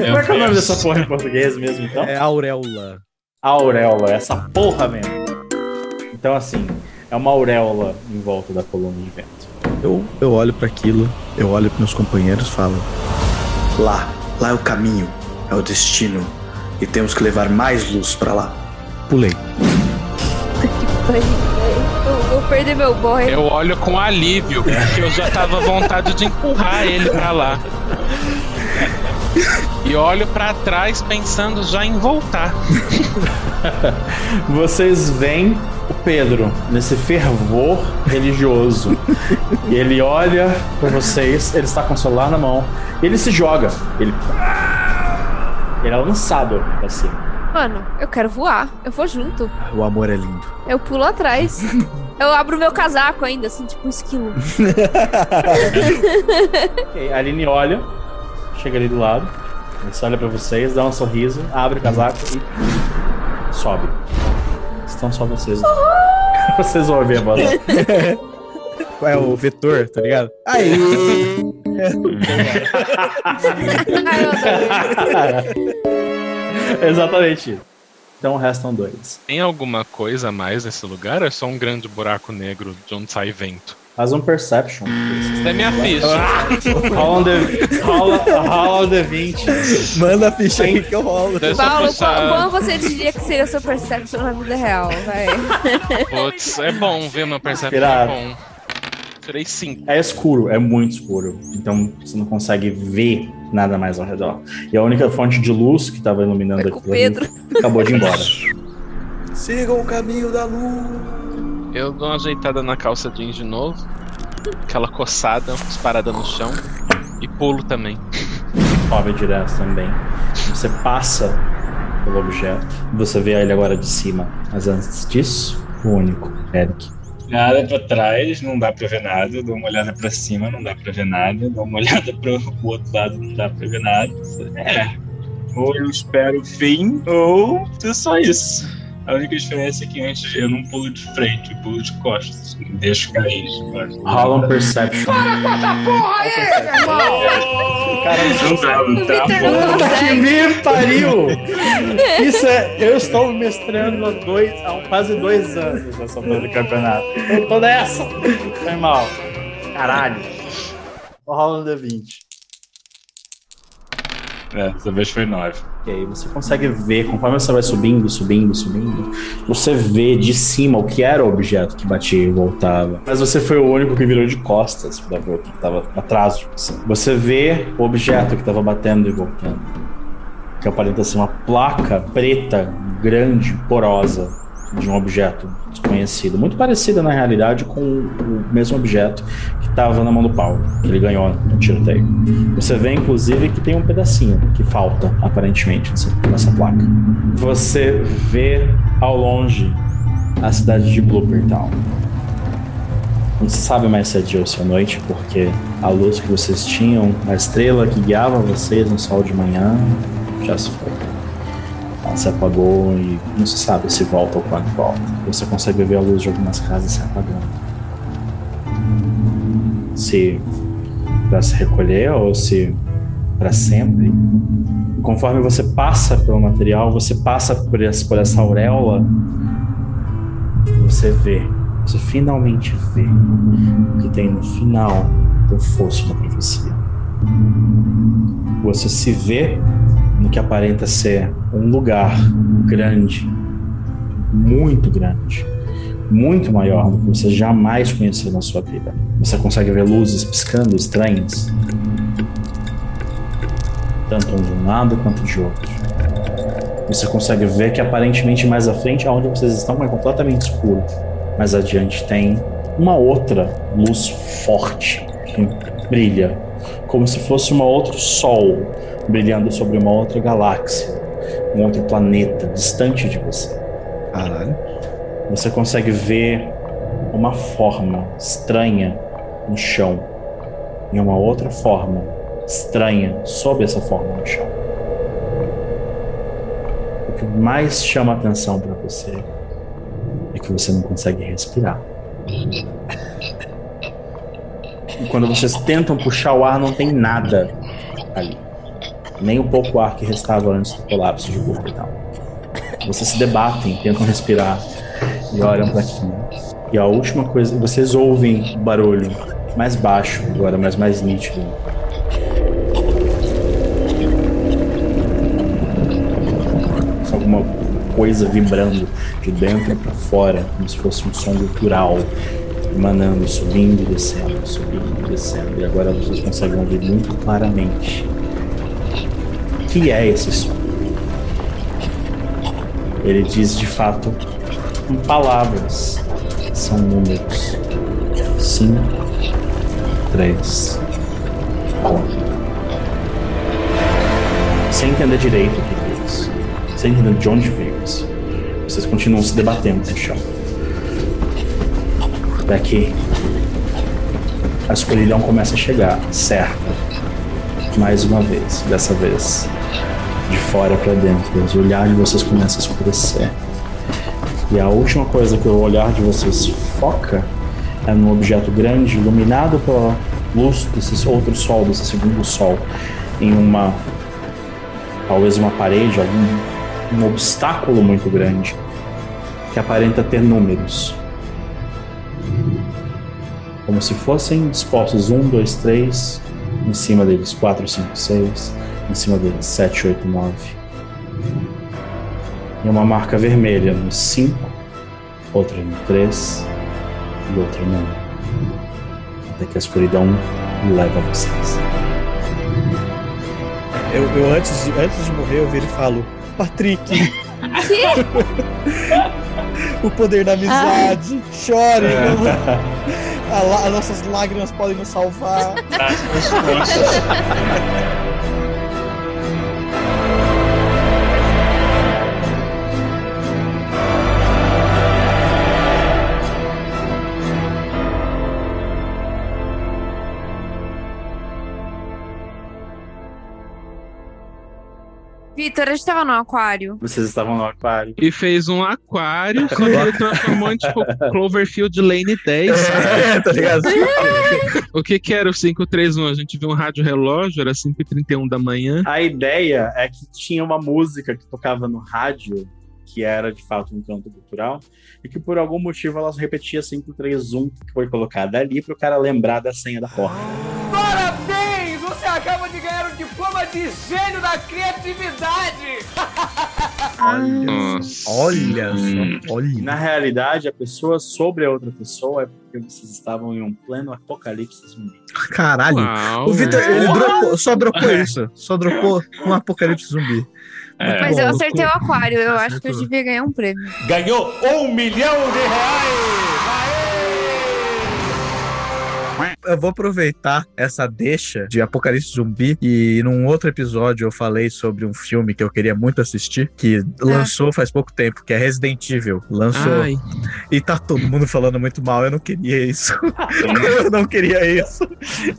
Como é que é o nome dessa porra em português mesmo, então? É auréola. Auréola, essa porra mesmo. Então, assim, é uma auréola em volta da coluna de vento. Eu, eu olho pra aquilo, eu olho pros meus companheiros e falo: Lá, lá é o caminho, é o destino. E temos que levar mais luz pra lá. Pulei. Eu vou perder meu boy. Eu olho com alívio, porque eu já tava à vontade de empurrar ele pra lá. E olho pra trás pensando já em voltar. Vocês veem o Pedro nesse fervor religioso. e ele olha pra vocês, ele está com o celular na mão, e ele se joga. Ele. Ele é lançado pra cima. Mano, eu quero voar. Eu vou junto. O amor é lindo. Eu pulo atrás. Eu abro meu casaco ainda, assim, tipo um esquilo. Ok, a Aline olha, chega ali do lado, olha pra vocês, dá um sorriso, abre o casaco e sobe. Estão só vocês. vocês vão ouvir a voz. É o vetor, tá ligado? Aí! Exatamente. Então restam dois. Tem alguma coisa a mais nesse lugar ou é só um grande buraco negro de onde sai vento? Faz um perception. Isso é minha ficha. Rola um D- rola, rola um D20. Manda a ficha aí que eu rolo. Paulo, qual, qual você diria que seria o seu perception na vida real? Vai. Putz, é bom ver meu perception é bom. Tirei 5. É escuro, é muito escuro. Então você não consegue ver nada mais ao redor. E a única fonte de luz que estava iluminando aquilo ali Pedro. acabou de ir embora. Sigam o caminho da luz. Eu dou uma ajeitada na calça jeans de novo. Aquela coçada, disparada no chão. E pulo também. sobe direto também. Você passa pelo objeto. Você vê ele agora de cima. Mas antes disso, o único, Eric. Nada pra trás, não dá pra ver nada. Dou uma olhada pra cima, não dá pra ver nada. Dou uma olhada pro outro lado, não dá pra ver nada. É. Ou eu espero o fim, ou é só isso. A única diferença é que antes eu não pulo de frente, eu pulo de costas. Me deixo cair. Rola um Perception. porra aí, irmão! Cara, não dá, não tá que me pariu! Isso é. Eu estou mestrando há, dois, há quase dois anos essa porra do campeonato. Eu tô nessa! Foi mal. Caralho. Rola um D20. É, dessa vez foi 9. Ok, você consegue ver, conforme você vai subindo, subindo, subindo, você vê de cima o que era o objeto que batia e voltava. Mas você foi o único que virou de costas pra ver o que estava atrás de você. Você vê o objeto que estava batendo e voltando. Que aparenta ser uma placa preta, grande, porosa, de um objeto desconhecido. Muito parecida, na realidade, com o mesmo objeto que estava na mão do Paulo, que ele ganhou no tiroteio. Você vê, inclusive, que tem um pedacinho que falta, aparentemente, nessa, placa. Você vê ao longe a cidade de Blooper Town. Não se sabe mais se é dia ou se é noite, porque a luz que vocês tinham, a estrela que guiava vocês no sol de manhã, já se foi. Se apagou e não se sabe se volta ou quando volta. Você consegue ver a luz de algumas casas se apagando. Se para se recolher ou se para sempre. Conforme você passa pelo material, você passa por essa, por essa auréola, você vê, você finalmente vê o que tem no final do fosso da profecia. Você se vê no que aparenta ser um lugar grande, muito grande, muito maior do que você jamais conheceu na sua vida. Você consegue ver luzes piscando estranhas, tanto de um lado quanto de outro. Você consegue ver que aparentemente mais à frente, aonde vocês estão, é completamente escuro. Mais adiante tem uma outra luz forte que brilha, como se fosse um outro sol brilhando sobre uma outra galáxia, um outro planeta distante de você. Caralho. Você consegue ver uma forma estranha no chão e uma outra forma estranha sob essa forma no chão. O que mais chama atenção para você é que você não consegue respirar. E quando vocês tentam puxar o ar, não tem nada ali. Nem o pouco ar que restava antes do colapso de Burketown. Vocês se debatem, tentam respirar e olham para aquilo. E a última coisa, vocês ouvem barulho mais baixo agora, mas mais nítido. Alguma coisa vibrando de dentro para fora, como se fosse um som gutural, emanando, subindo e descendo, subindo e descendo. E agora vocês conseguem ouvir muito claramente que é esse som. Ele diz de fato em palavras, são números. Cinco, três, quatro. Sem entender direito o que é isso, sem entender de onde veio isso, vocês continuam se debatendo no chão. Daqui, a escuridão começa a chegar, certa, mais uma vez, dessa vez de fora para dentro. Os olhares de vocês começam a escurecer. E a última coisa que o olhar de vocês foca é num objeto grande, iluminado pela luz desse outro sol, desse segundo sol, em uma. talvez uma parede, algum um obstáculo muito grande, que aparenta ter números. Como se fossem dispostos um, dois, três, em cima deles quatro, cinco, seis, em cima deles sete, oito, nove e uma marca vermelha no 5, outra no 3 e outra no 1. Até que a escuridão leva vocês. Eu, eu antes, de, antes de morrer, eu viro e falo: Patrick! o poder da amizade, chore! A lá- as nossas lágrimas podem nos salvar. Vitor, a gente tava no aquário. Vocês estavam no aquário. E fez um aquário, que ele transformou em tipo Cloverfield Lane 10. sabe? É, tá ligado? O que que era o 531? A gente viu um rádio relógio, era 5h31 da manhã. A ideia é que tinha uma música que tocava no rádio, que era de fato um canto cultural, e que por algum motivo elas repetia 531, que foi colocada ali para o cara lembrar da senha da porta. Parabéns! De gênio da criatividade! Olha Hum. só, olha. Na realidade, a pessoa sobre a outra pessoa é porque vocês estavam em um pleno apocalipse zumbi. Caralho. Uau, o Vitor, ele dropou, só dropou isso. Só dropou um apocalipse zumbi. É. Mas eu acertei o aquário, eu acho que eu devia ganhar um prêmio. Ganhou um milhão de reais! Eu vou aproveitar essa deixa de Apocalipse Zumbi e num outro episódio eu falei sobre um filme que eu queria muito assistir, que lançou faz pouco tempo, que é Resident Evil. Lançou. Ai. E tá todo mundo falando muito mal. Eu não queria isso. eu não queria isso.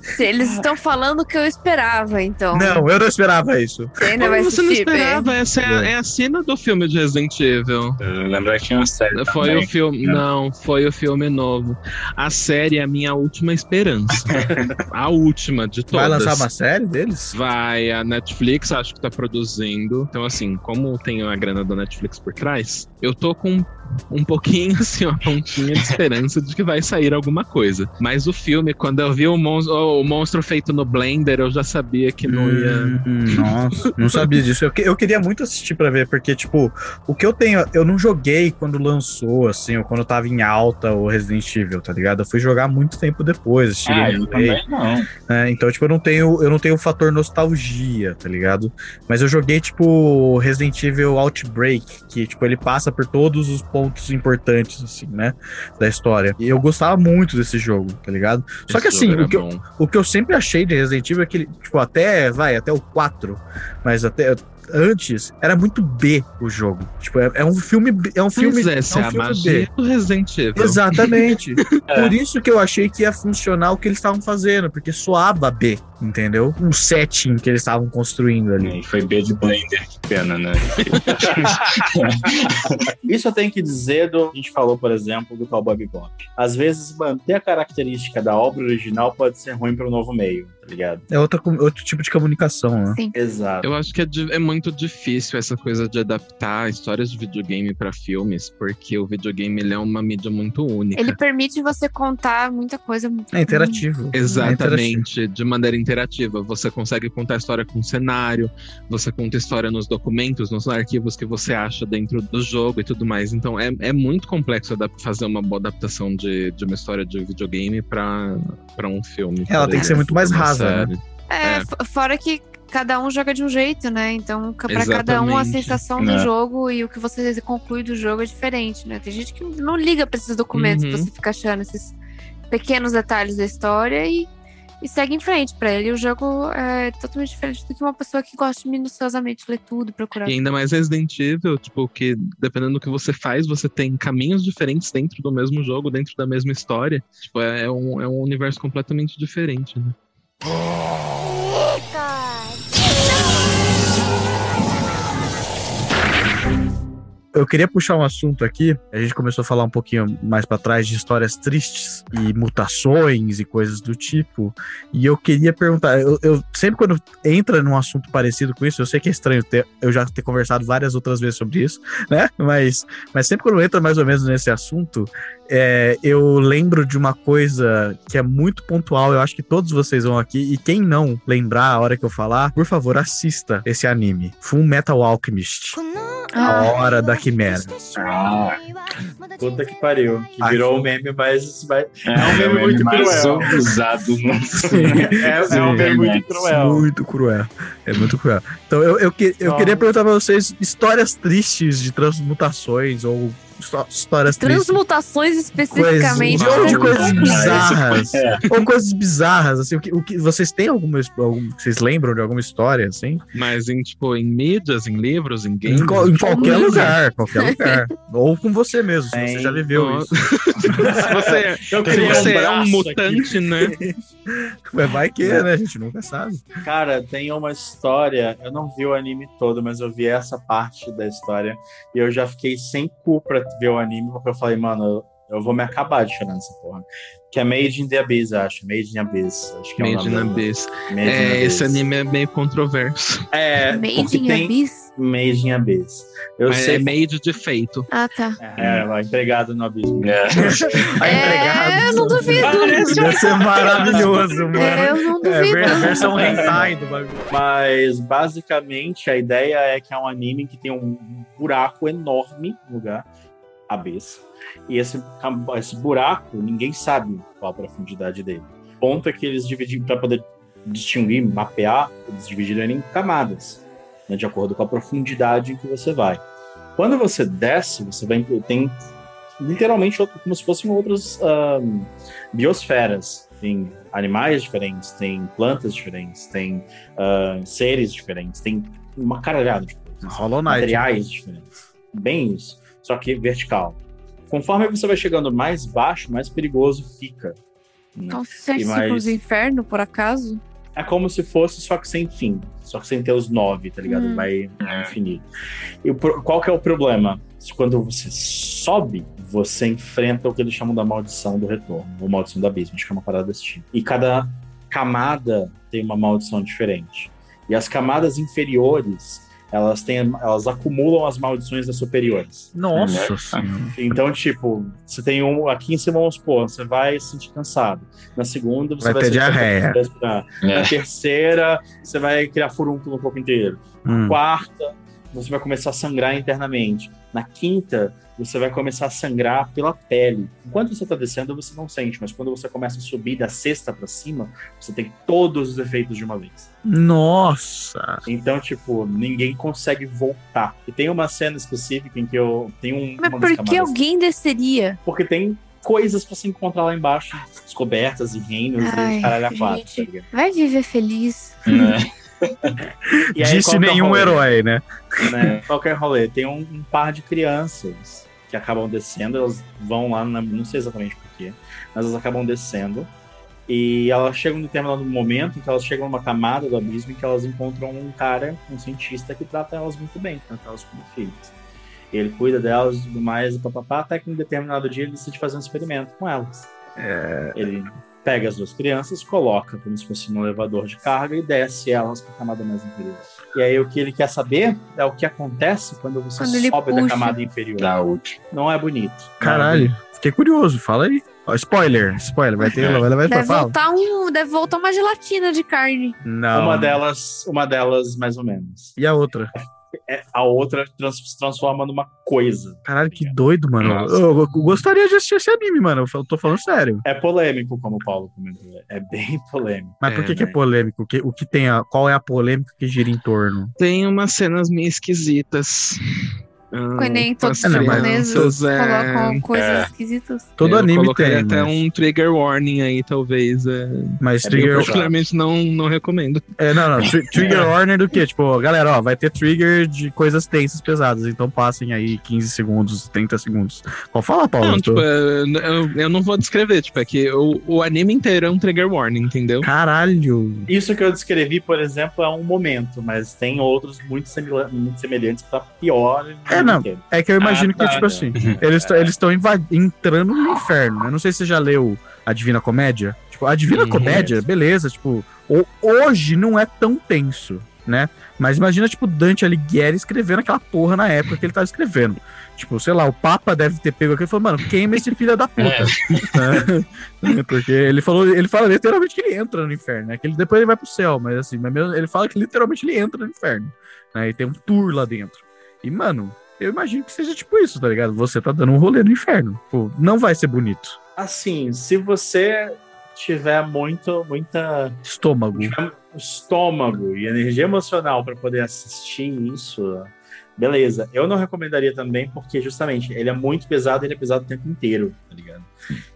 Se Eles estão falando o que eu esperava, então. Não, eu não esperava isso. Você ainda vai você não esperava? Essa é, a- é a cena do filme de Resident Evil. Eu lembro que tinha uma série. Foi também. o filme. Não, foi o filme novo. A série é a minha última esperança. a última de todas. Vai lançar uma série deles? Vai, a Netflix acho que tá produzindo. Então, assim, como tem a grana da Netflix por trás, eu tô com um pouquinho, assim, uma pontinha de esperança de que vai sair alguma coisa. Mas o filme, quando eu vi o, mon o monstro feito no Blender, eu já sabia que não ia. Hum, nossa, não sabia disso. Eu, que- eu queria muito assistir pra ver, porque, tipo, o que eu tenho. Eu não joguei quando lançou, assim, ou quando tava em alta o Resident Evil, tá ligado? Eu fui jogar muito tempo depois, Ah, eu também não. né? Então, tipo, eu não tenho eu não tenho o fator nostalgia, tá ligado? Mas eu joguei, tipo, Resident Evil Outbreak, que, tipo, ele passa por todos os pontos importantes, assim, né? Da história. E eu gostava muito desse jogo, tá ligado? Só que, assim, o que, eu, o que eu sempre achei de Resident Evil é que, ele, tipo, até, vai, até o 4, mas até antes, era muito B o jogo. Tipo, é, é um filme, B- é um filme, essa é é um a filme magia B. do Resident Evil. Exatamente. Por isso que eu achei que ia funcionar o que eles estavam fazendo, porque soava B, entendeu? O setting que eles estavam construindo ali. E foi B de Blender, que pena, né? Isso eu tenho que dizer do. A gente falou, por exemplo, do Cowboy Bebop. Às vezes, manter a característica da obra original pode ser ruim para o novo meio, tá ligado? É outra, outro tipo de comunicação, né? Sim. Exato. Eu acho que é, é muito difícil essa coisa de adaptar histórias de videogame pra filmes, porque o videogame ele é uma mídia muito única. Ele permite você contar muita coisa. É interativo. Exatamente, de maneira interativa. Você consegue contar a história com cenário, você conta a história nos documentos, nos arquivos que você acha dentro do jogo e tudo mais. Então é, é muito complexo fazer uma boa adaptação de, de uma história de videogame pra um filme. Ela tem que ser muito mais rasa, né? É, É. fora que cada um joga de um jeito, né? Então, pra cada um a sensação É. do jogo e o que você conclui do jogo é diferente, né? Tem gente que não liga pra esses documentos, Uhum. você fica achando esses pequenos detalhes da história e, e segue em frente. Pra ele, o jogo é totalmente diferente do que uma pessoa que gosta de minuciosamente ler tudo, procurar. E ainda mais Resident Evil, tipo, que dependendo do que você faz, você tem caminhos diferentes dentro do mesmo jogo, dentro da mesma história. Tipo, é, é um, é um universo completamente diferente, né? Eu queria puxar um assunto aqui. A gente começou a falar um pouquinho mais pra trás de histórias tristes e mutações e coisas do tipo. E eu queria perguntar, eu, eu- sempre quando entra num assunto parecido com isso, eu sei que é estranho ter, eu já ter conversado várias outras vezes sobre isso, né? Mas, mas sempre quando entra mais ou menos nesse assunto, é, eu lembro de uma coisa que é muito pontual. Eu acho que todos vocês vão aqui. E quem não lembrar a hora que eu falar, por favor, assista esse anime. Full Metal Alchemist. A Hora da Quimera. Ah, puta que pariu. Que virou um meme, mas vai- é, É, um o meme muito mais cruel. usado no É, é um meme muito cruel. Muito cruel. É muito cruel. Então eu, eu, eu Não. queria perguntar pra vocês histórias tristes de transmutações ou histó- histórias tristes. Transmutações especificamente. Coisas, ou de coisas Não. bizarras. É. Ou coisas bizarras, assim. O que, o que- vocês têm alguma. algum- vocês lembram de alguma história, assim? Mas em, tipo, em mídias, em livros, em games. Em, qual- em qualquer Coisa. lugar, qualquer lugar. ou com você mesmo. se você já viveu isso. Se você, Eu se queria um você é um mutante, né? Mas vai que, né? A gente nunca sabe. Cara, tem uma história. Eu não vi o anime todo, mas eu vi essa parte da história. E eu já fiquei sem cu pra ver o anime, porque eu falei, mano, eu, eu vou me acabar de chorar nessa porra. Que é Made in the Abyss, acho. Made in Abyss. Acho que é Made in do- Abyss. Made in É, Abyss. esse anime é meio controverso. É, Made in tem Abyss? Made in Abyss. Eu Mas sei. é made de feito. Ah, tá. É, ó, empregado no abismo. É, eu não duvido. Ia ser maravilhoso, mano. É, eu não É, duvido. ver- versão hentai do bagulho. Mas basicamente a ideia é que é um anime que tem um buraco enorme no lugar, abyss. E esse, esse buraco, ninguém sabe qual a profundidade dele. O ponto é que eles dividiram, para poder distinguir, mapear, eles dividiram ele em camadas, né, de acordo com a profundidade em que você vai. Quando você desce, você vai tem literalmente outro- como se fossem outras ahn, biosferas. Tem animais diferentes, tem plantas diferentes, tem ah, seres diferentes, tem uma caralhada de coisas. Hollow Knight. Materiais diferentes. Bem isso. Só que vertical. Conforme você vai chegando mais baixo, mais perigoso fica. né? Então, E tipo mais- os inferno, por acaso? é como se fosse só que sem fim. Só que sem ter os nove, tá ligado? Hum. Vai infinito. E qual que é o problema? Quando você sobe, você enfrenta o que eles chamam da maldição do retorno, ou maldição do abismo, acho que é uma parada desse tipo. E cada camada tem uma maldição diferente. E as camadas inferiores, elas têm, elas acumulam as maldições das superiores. Nossa senhora. Então, tipo, você tem um. Aqui em cima, vamos supor, você vai se sentir cansado. Na segunda, você Vai vai, ter se diarreia. respirar. É. Na terceira, você vai criar furúnculo o corpo inteiro. Na Hum. quarta, você vai começar a sangrar internamente. Na quinta, você vai começar a sangrar pela pele. Enquanto você tá descendo, você não sente, mas quando você começa a subir da sexta pra cima, você tem todos os efeitos de uma vez. Nossa. Então, tipo, ninguém consegue voltar. E tem uma cena específica em que eu tenho um. Mas por que alguém desceria? Porque tem coisas pra se encontrar lá embaixo, descobertas e reinos Ai, e caralho a quatro, tá? Vai viver feliz. E aí, Disse é nenhum rolê? herói, né? né? Qual é o rolê? Tem um, um par de crianças que acabam descendo, elas vão lá, na- não sei exatamente porquê, mas elas acabam descendo. E elas chegam em determinado momento em que elas chegam numa camada do abismo em que elas encontram um cara, um cientista que trata elas muito bem, trata elas como filhos. Ele cuida delas e tudo mais, e papapá, até que em determinado dia ele decide fazer um experimento com elas. Ele pega as duas crianças, coloca como se fosse num elevador de carga e desce elas para a camada mais inferior. E aí o que ele quer saber é o que acontece quando você Quando sobe da camada inferior. Não é bonito. Caralho. Fiquei curioso. Fala aí. Ó, spoiler. Spoiler. Vai ter. Vai levar Deve pra fala. voltar, um, deve voltar uma gelatina de carne. Não. Uma delas, uma delas mais ou menos. E a outra? É, a outra trans- se transforma numa coisa. Caralho, que doido, mano. Nossa. Eu, eu gostaria de assistir esse anime, mano. Eu tô falando sério. É polêmico, como o Paulo comentou. É bem polêmico. Mas por que, que é polêmico? O que, o que tem a, qual é a polêmica que gira em torno? Tem umas cenas meio esquisitas. Ah, Quando nem com todos as os crianças, japoneses é. colocam coisas É. esquisitas. Todo eu anime tem, até mas- um trigger warning aí, talvez. É... Mas eu trigger- particularmente não, não recomendo. É, não, não. tri- trigger warning do que? Tipo, galera, ó, vai ter trigger de coisas tensas, pesadas. Então passem aí 15 segundos, 30 segundos. Pode falar, Paulo. Não, eu tipo, é, eu, eu não vou descrever, tipo, é que o, o anime inteiro é um trigger warning, entendeu? Caralho. Isso que eu descrevi, por exemplo, é um momento, mas tem outros muito semelhantes pra pior. É, não. É que eu imagino Ah, que, tá, tipo assim, eles eles estão entrando no inferno. Eu não sei se você já leu A Divina Comédia. Tipo, a Divina Uhum. Comédia, beleza, tipo, ho- hoje não é tão tenso, né? Mas imagina, tipo, Dante Alighieri escrevendo aquela porra na época que ele tava escrevendo. Tipo, sei lá, o Papa deve ter pego aqui e falou, mano, queima esse filho da puta. Né? Porque ele falou, ele fala literalmente que ele entra no inferno, né? Que ele, depois ele vai pro céu, mas assim, ele fala que literalmente ele entra no inferno. Né? E tem um tour lá dentro. E, mano, eu imagino que seja tipo isso, tá ligado? Você tá dando um rolê no inferno. Pô, não vai ser bonito. Assim, se você tiver muito, muita Estômago. estômago e energia emocional para poder assistir isso, Beleza. Eu não recomendaria também, porque justamente ele é muito pesado, ele é pesado o tempo inteiro, tá ligado?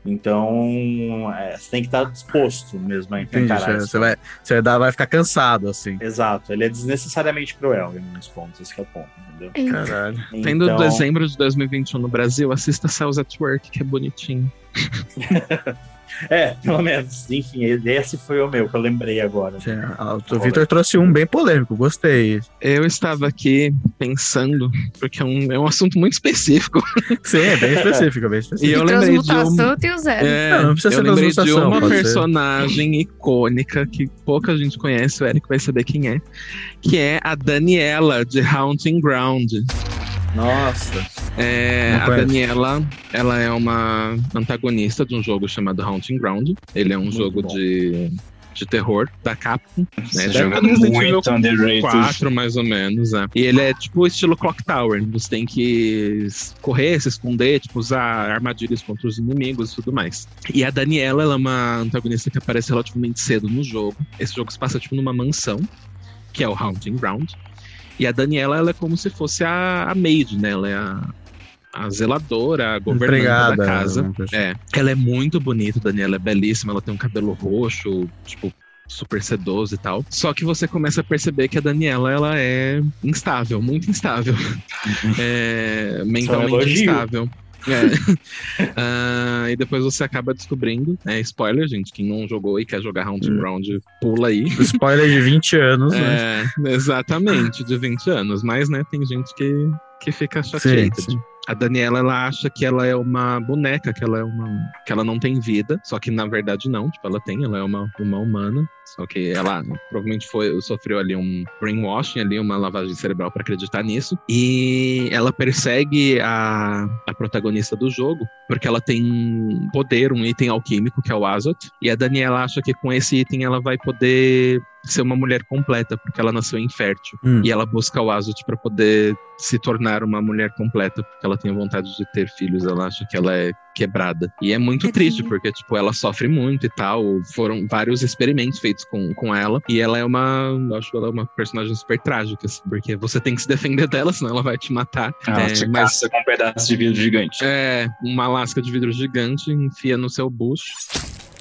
Então, é, você tem que estar disposto mesmo a Entendi, encarar você, isso. você vai, você vai, ficar cansado, assim. Exato, ele é desnecessariamente cruel em alguns pontos, esse que é o ponto, entendeu? Caralho. Tendo Então- dezembro de 2021 no Brasil, assista Cells at Work, que é bonitinho. É, pelo menos. Enfim, esse foi o meu que eu lembrei agora. Ah, O Victor trouxe um bem polêmico, gostei. Eu estava aqui pensando, porque é um, é um assunto muito específico. Sim, é bem específico, bem específico. E eu lembrei de um, Transmutação eu tenho zero. É, Não, não precisa eu ser lembrei de uma pode ser. personagem icônica que pouca gente conhece, o Eric vai saber quem é, que é a Daniela de Haunting Ground. Nossa. É, a. Daniela, ela é uma antagonista de um jogo chamado Haunting Ground. Ele é um jogo de, de terror da Capcom. Né? Jogo Resident muito underrated. 4, mais ou menos. é. E ele é tipo o estilo Clock Tower. Você tem que correr, se esconder, tipo, usar armadilhas contra os inimigos e tudo mais. E a Daniela, ela é uma antagonista que aparece relativamente cedo no jogo. Esse jogo se passa tipo numa mansão, que é o Haunting Ground. E a Daniela, ela é como se fosse a, a maid, né? Ela é a, a zeladora, a governanta Empregada, da casa. né. É. Ela é muito bonita, Daniela é belíssima, ela tem um cabelo roxo, tipo, super sedoso e tal. Só que você começa a perceber que a Daniela, ela é instável, muito instável. é, mentalmente elogio. instável. É. Ah, e depois você acaba descobrindo, é spoiler, gente, quem não jogou e quer jogar Haunting Ground, pula aí. Spoiler de 20 anos, né? É, exatamente, de 20 anos. Mas, né, tem gente que, que fica chateada. Sim, sim. A Daniela, ela acha que ela é uma boneca, que ela é uma. que ela não tem vida. Só que na verdade não. Tipo, ela tem, ela é uma, uma humana. Só que ela provavelmente foi, sofreu ali um brainwashing, ali, uma lavagem cerebral pra acreditar nisso. E ela persegue a, a protagonista do jogo, porque ela tem um poder, um item alquímico, que é o Azot. E a Daniela acha que com esse item ela vai poder ser uma mulher completa, porque ela nasceu infértil. Hum. E ela busca o Azot pra poder se tornar uma mulher completa, porque ela tem vontade de ter filhos, ela acha que ela é quebrada. E é muito triste, porque, tipo, ela sofre muito e tal. Foram vários experimentos feitos com, com ela. E ela é uma. eu Acho que ela é uma personagem super trágica, assim, porque você tem que se defender dela, senão ela vai te matar. Ela É, te mas caça com um pedaço de vidro gigante. é, uma lasca de vidro gigante, enfia no seu bucho.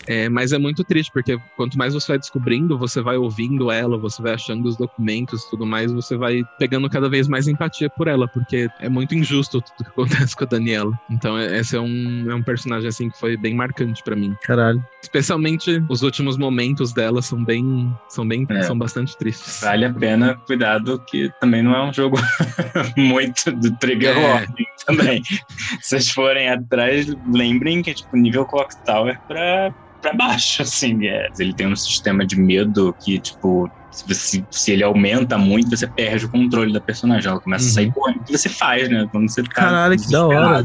É, mas é muito triste, porque quanto mais você vai descobrindo, você vai ouvindo ela, você vai achando os documentos e tudo mais, você vai pegando cada vez mais empatia por ela, porque é muito injusto tudo que acontece com a Daniela. Então, é- esse é um, é um personagem, assim, que foi bem marcante pra mim. Caralho. Especialmente os últimos momentos dela são bem, são bem, É. são bastante tristes. Vale a pena, cuidado, que também não é um jogo muito do trigger É. warning também. Se vocês forem atrás, lembrem que é tipo nível Clock Tower pra, pra baixo, assim. É. Ele tem um sistema de medo que, tipo, se, você- se ele aumenta muito, você perde o controle da personagem. Ela começa a sair correndo. O que você faz, né? Quando você tá Caralho, que da hora.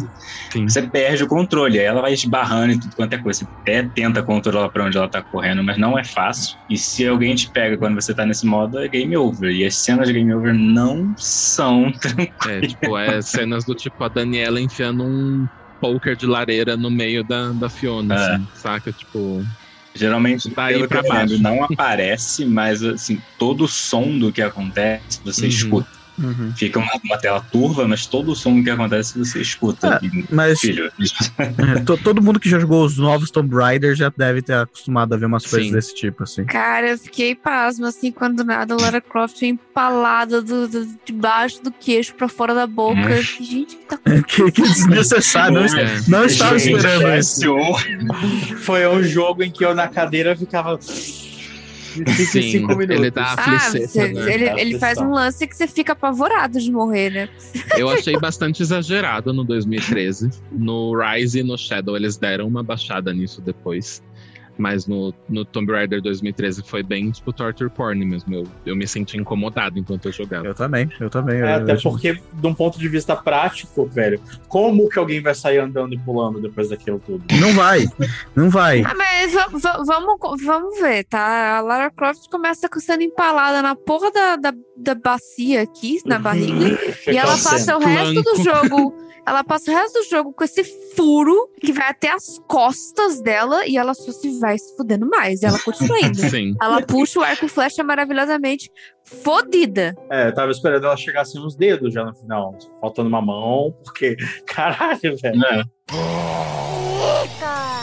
Você perde o controle, aí ela vai esbarrando e tudo quanto é coisa. Você até tenta controlar pra onde ela tá correndo, mas não é fácil. E se alguém te pega quando você tá nesse modo, é game over. E as cenas de game over não são É, tipo, é cenas do tipo a Daniela enfiando um poker de lareira no meio da, da Fiona, É. assim, saca? Tipo. Geralmente, Tá aí pra eu lembro, baixo. não aparece, mas assim, todo o som do que acontece, você Uhum. escuta. Uhum. Fica uma, uma tela turva, mas todo o som que acontece você escuta. É, E, mas- Filho, É, to- todo mundo que já jogou os novos Tomb Raider já deve ter acostumado a ver umas coisas Sim. desse tipo, assim. Cara, eu fiquei pasma, assim, quando do nada a Lara Croft empalada do, do, debaixo do queixo pra fora da boca. Hum. Gente, que tá que, que desnecessário. Não, É. não estava Gente, esperando isso. Foi um jogo em que eu na cadeira ficava. Sim, minutos. ele dá Ah, afliceta, você- né? ele, ele faz um lance que você fica apavorado de morrer, né? Eu achei bastante exagerado no 2013. No Rise e no Shadow eles deram uma baixada nisso depois. Mas no, no Tomb Raider 2013 foi bem tipo torture porn mesmo. Eu, eu me senti incomodado enquanto eu jogava. Eu também, eu também. É, eu- até eu- porque, de um ponto de vista prático, velho, como que alguém vai sair andando e pulando depois daquilo tudo? Não vai, não vai. Ah, mas va- va- vamos, vamos ver, tá? A Lara Croft começa sendo empalada na porra da, da, da bacia aqui, na barriga. e ela passa o resto do jogo. Ela passa o resto do jogo com esse furo que vai até as costas dela e ela só se vai se fudendo mais. E ela continua indo. Sim. Ela puxa o arco e flecha maravilhosamente fodida. É, eu tava esperando ela chegar assim nos dedos já no final. Faltando uma mão, porque. Caralho, velho. É. Vocês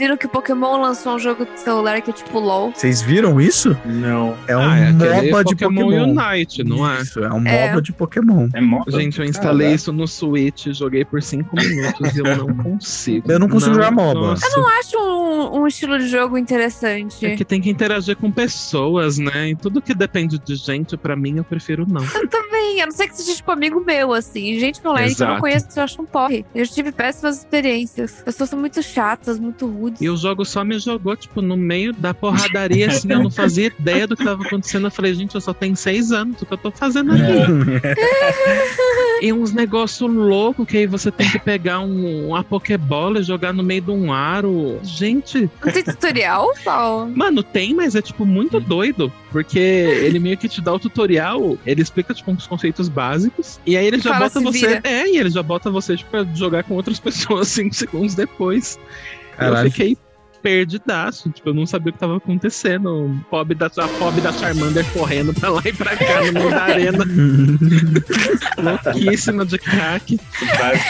viram que o Pokémon lançou um jogo de celular que é tipo LOL? Vocês viram isso? Não. É um Ah, é MOBA de Pokémon Pokémon. Unite, não é? Isso, é um É. MOBA de Pokémon. É moda. Gente, eu instalei isso no Switch, joguei por 5 minutos e eu não consigo. Eu não consigo jogar MOBA. nossa. Eu não acho um, um estilo de jogo interessante. É que tem que interagir com pessoas, né? E tudo que depende de gente, pra mim, eu prefiro não. Eu também, a não ser que seja tipo amigo meu, assim. Gente online que eu não conheço, eu acho um porre. Eu já tive péssimas experiências. As pessoas são muito chatas, muito rudes. E o jogo só me jogou, tipo, no meio da porradaria, assim, eu não fazia ideia do que tava acontecendo. Eu falei, gente, eu só tenho seis anos, o que eu tô fazendo aqui? E uns negócios loucos que aí você tem que pegar um, uma Pokébola e jogar no meio de um aro. Gente. Não tem tutorial, Paulo? Mano, tem, mas é tipo muito doido. Porque ele meio que te dá o tutorial, ele explica, tipo, uns conceitos básicos. E aí ele já Fala, bota "Se você. vira." É, e ele já bota você, tipo, pra jogar com outras pessoas cinco segundos depois. Caralho. Eu fiquei perdidaço. Tipo, eu não sabia o que tava acontecendo. O pobre da, a pobre da Charmander correndo pra lá e pra cá no meio da arena. Louquíssima de crack.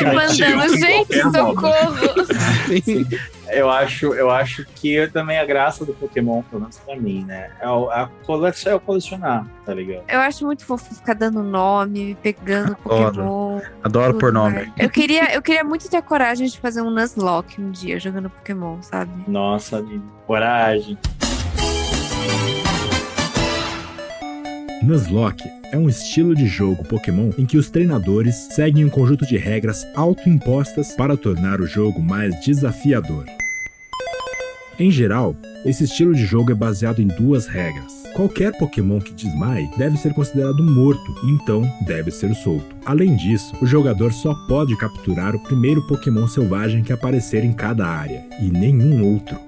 Mandando, gente, socorro! Sim. Eu acho, eu acho que também a graça do Pokémon, pelo menos pra mim, né? É o, a coleção é o colecionar, tá ligado? Eu acho muito fofo ficar dando nome, pegando Adoro. Pokémon. Adoro por nome. mais. Eu queria, eu queria muito ter a coragem de fazer um Nuzlocke um dia jogando Pokémon, sabe? Nossa, coragem. Nuzlocke é um estilo de jogo Pokémon em que os treinadores seguem um conjunto de regras autoimpostas para tornar o jogo mais desafiador. Em geral, esse estilo de jogo é baseado em duas regras. Qualquer Pokémon que desmaie deve ser considerado morto então deve ser solto. Além disso, o jogador só pode capturar o primeiro Pokémon selvagem que aparecer em cada área, e nenhum outro.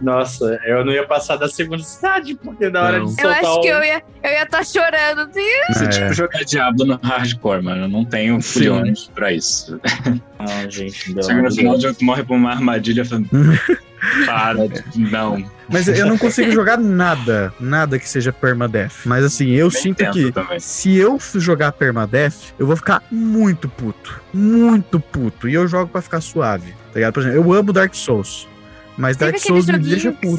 Nossa, eu não ia passar da segunda cidade, porque na hora Não. de Eu soltar acho que o- eu ia eu ia estar chorando. assim. Isso é É. tipo jogar Diablo no hardcore, mano. Eu não tenho fulhões pra isso. Ah, gente, pelo Chega no de final Deus. do jogo, morre por uma armadilha falando. Para, não. Mas eu não consigo jogar nada, nada que seja permadeath. Mas assim, eu sinto tento que também. se eu jogar permadeath, eu vou ficar muito puto. Muito puto. E eu jogo pra ficar suave, tá ligado? Por exemplo, eu amo Dark Souls. Mas Dark Souls me deixa puto.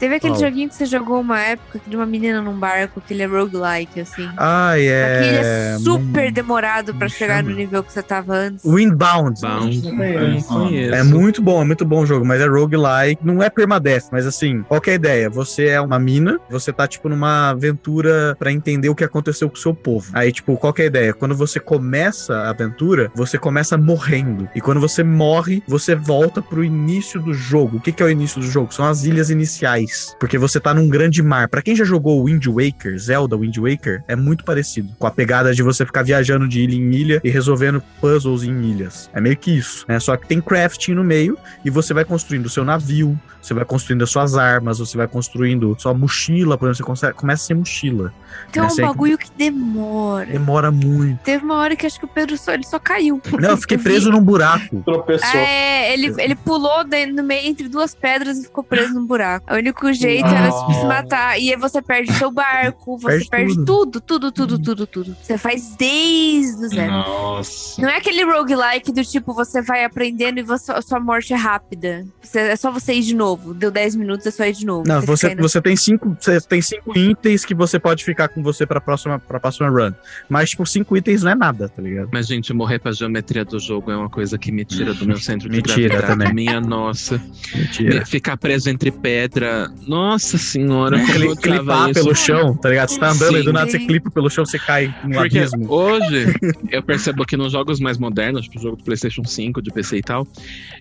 Teve aquele Qual? joguinho que você jogou uma época de uma menina num barco, que ele é roguelike, assim. Ai, Só que ele é. é super demorado pra chegar no nível que você tava antes. Windbound. Bound. Conheço. É muito bom, é muito bom o jogo, mas é roguelike. Não é permadeath, mas assim, qual que é a ideia? Você é uma mina, você tá, tipo, numa aventura pra entender o que aconteceu com o seu povo. Aí, tipo, qual que é a ideia? Quando você começa a aventura, você começa morrendo. E quando você morre, você volta pro início do jogo. O que, que é o início do jogo? São as ilhas iniciais. Porque você tá num grande mar. Pra quem já jogou Wind Waker, Zelda Wind Waker, é muito parecido. Com a pegada de você ficar viajando de ilha em ilha e resolvendo puzzles em ilhas. É meio que isso. Né? Só que tem crafting no meio e você vai construindo o seu navio, você vai construindo as suas armas, você vai construindo sua mochila, por exemplo, você consegue- começa sem mochila. Tem né? um bagulho que demora. demora muito. Teve uma hora que acho que o Pedro só, ele só caiu. Não, eu fiquei vi- preso num buraco. Tropeçou. É, ele, ele pulou no meio, entre duas pedras e ficou preso num buraco. O único jeito era se matar. E aí você perde seu barco, você Perde perde, tudo. tudo, tudo, tudo, tudo, tudo. Você faz desde o zero. Nossa. Não é aquele roguelike do tipo, você vai aprendendo e você, a sua morte é rápida. Você- é só você ir de novo. Deu 10 minutos, é só ir de novo. Não, você, você tem cinco, você tem cinco itens que você pode ficar com você pra próxima, pra próxima run. Mas, tipo, cinco itens não é nada, tá ligado? Mas, gente, morrer pra geometria do jogo é uma coisa que me tira do meu centro de Me tira gravidade. também. Minha nossa. Mentira. Me- Ficar preso entre pedra. Nossa senhora, como Cli- clipar isso. pelo chão, tá ligado? Você tá andando e do Sim. nada você clipa pelo chão, você cai no Porque abismo. hoje eu percebo que nos jogos mais modernos, tipo o jogo do PlayStation 5, de PC e tal,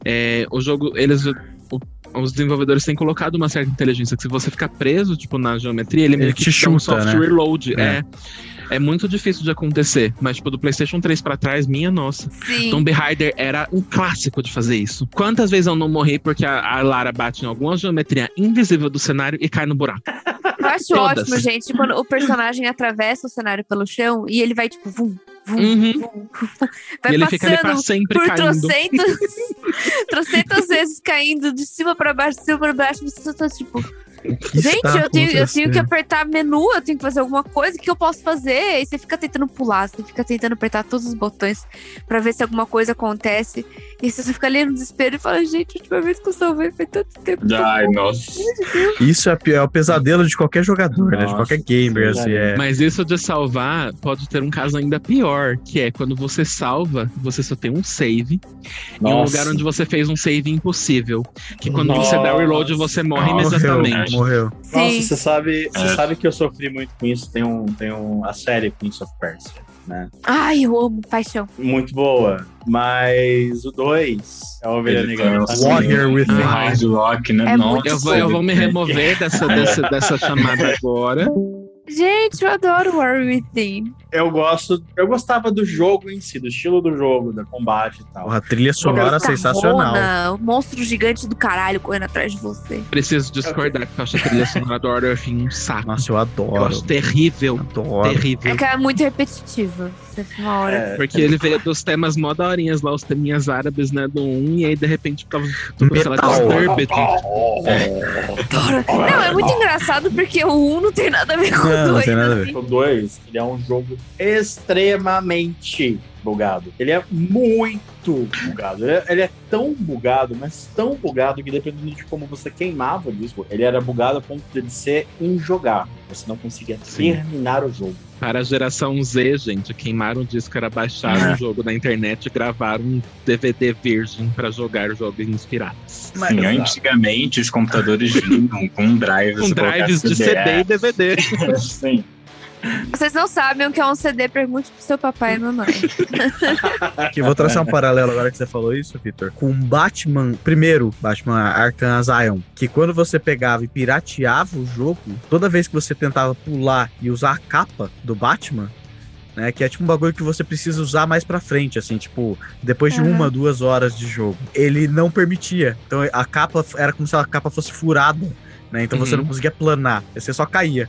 é, o jogo, eles. o- os desenvolvedores têm colocado uma certa inteligência que se você ficar preso, tipo, na geometria, ele, meio Ele que te te dá um chuta, soft né? reload. É. É. é. muito difícil de acontecer. Mas, tipo, do PlayStation 3 pra trás, minha nossa. Sim. Tomb Raider era um clássico de fazer isso. Quantas vezes eu não morri porque a, a Lara bate em alguma geometria invisível do cenário e cai no buraco? Eu acho Todas. ótimo, gente, quando o personagem atravessa o cenário pelo chão e ele vai, tipo, vum, vum, Uhum. vum. Vai E ele fica ali pra sempre por caindo. trocentos, trocentas vezes caindo de cima pra baixo, de cima pra baixo. Você tá, tipo... Gente, eu tenho, eu tenho que apertar menu, eu tenho que fazer alguma coisa, o que eu posso fazer? E você fica tentando pular, você fica tentando apertar todos os botões pra ver se alguma coisa acontece. E você só fica ali no desespero e fala, gente, a última vez que eu salvei foi tanto tempo. Ai, nossa. Isso é, é o pesadelo de qualquer jogador, né? De Nossa, qualquer gamer, assim, é. Mas isso de salvar pode ter um caso ainda pior, que é quando você salva, você só tem um save em um Nossa. lugar onde você fez um save impossível. Que quando você dá reload, você morre Morreu, imediatamente. morreu. Nossa, você sabe, você É. sabe que eu sofri muito com isso. Tem, um, tem um, a série Prince of Persia, né? Ai, eu amo, paixão. Muito boa. Mas o 2 é a ovelha negra. Warrior comigo. Within. Hard Rock, né? É Nossa. Eu vou, eu vou me remover dessa, dessa, dessa chamada agora. Gente, eu adoro War Within. Eu gosto, eu gostava do jogo em si, do estilo do jogo, da combate e tal. Porra, trilha sonora sensacional. Rona, o monstro gigante do caralho correndo atrás de você. Preciso discordar, porque eu acho a trilha sonora do Order of um saco. Nossa, eu adoro. Eu acho terrível. Adoro. Terrível. É que é muito fica uma hora. Porque ele veio dos temas mó daorinhas lá, os teminhas árabes, né, do 1, e aí de repente ficava tudo, sei lá, disturbed. Não, é muito engraçado porque o 1 não tem nada a ver com o 2. assim. O 2, ele é um jogo extremamente bugado. Ele é muito bugado. Ele é, ele é tão bugado, mas tão bugado que dependendo de como você queimava o disco, ele era bugado a ponto de ser injogável. Você não conseguia terminar o jogo. Para a geração Z, gente, queimaram o disco era baixar um jogo na internet e gravar um DVD virgem pra jogar jogos piratas. Sim, antigamente os computadores vinham com drives. Com drives de CD e DVD. Sim. Vocês não sabem o que é um CD, pergunte pro seu papai e mamãe. Aqui, vou traçar um paralelo agora que você falou isso, Victor. Com Batman, primeiro, Batman Arkham Asylum, que quando você pegava e pirateava o jogo, toda vez que você tentava pular e usar a capa do Batman, né, que é tipo um bagulho que você precisa usar mais pra frente, assim, tipo, depois de Aham. uma, duas horas de jogo. Ele não permitia. Então a capa era como se a capa fosse furada. Né? Então você Uhum. não conseguia planar, você só caía.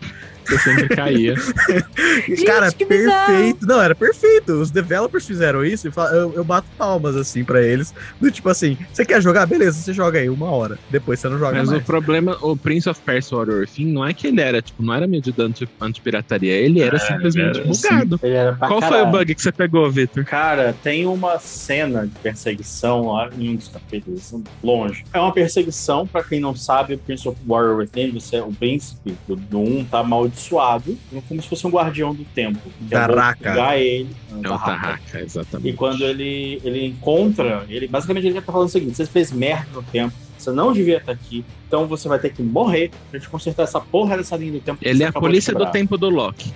Você sempre caía. Cara, que bizarro. perfeito. Não, era perfeito. Os developers fizeram isso e eu, eu bato palmas, assim, pra eles. Do tipo assim, você quer jogar? Beleza, você joga aí uma hora. Depois você não joga Mas mais. o problema, o Prince of Persia of Thing, não é que ele era, tipo, não era medida anti- anti-pirataria, ele era É, simplesmente ele era, bugado. Ele era pra Qual foi caralho. o bug que você pegou, Victor? Cara, tem uma cena de perseguição lá em um dos capítulos, longe. É uma perseguição, pra quem não sabe, o Prince of Warrior Within, você, o príncipe do, do 1 tá amaldiçoado, como se fosse um guardião do tempo. É pegar ele. É o Tarraka, exatamente. E quando ele, ele encontra, ele basicamente ele tá falando o seguinte: você fez merda no tempo, você não devia estar aqui, então você vai ter que morrer pra gente consertar essa porra dessa linha do tempo. Ele é a polícia do quebrar." tempo do Loki.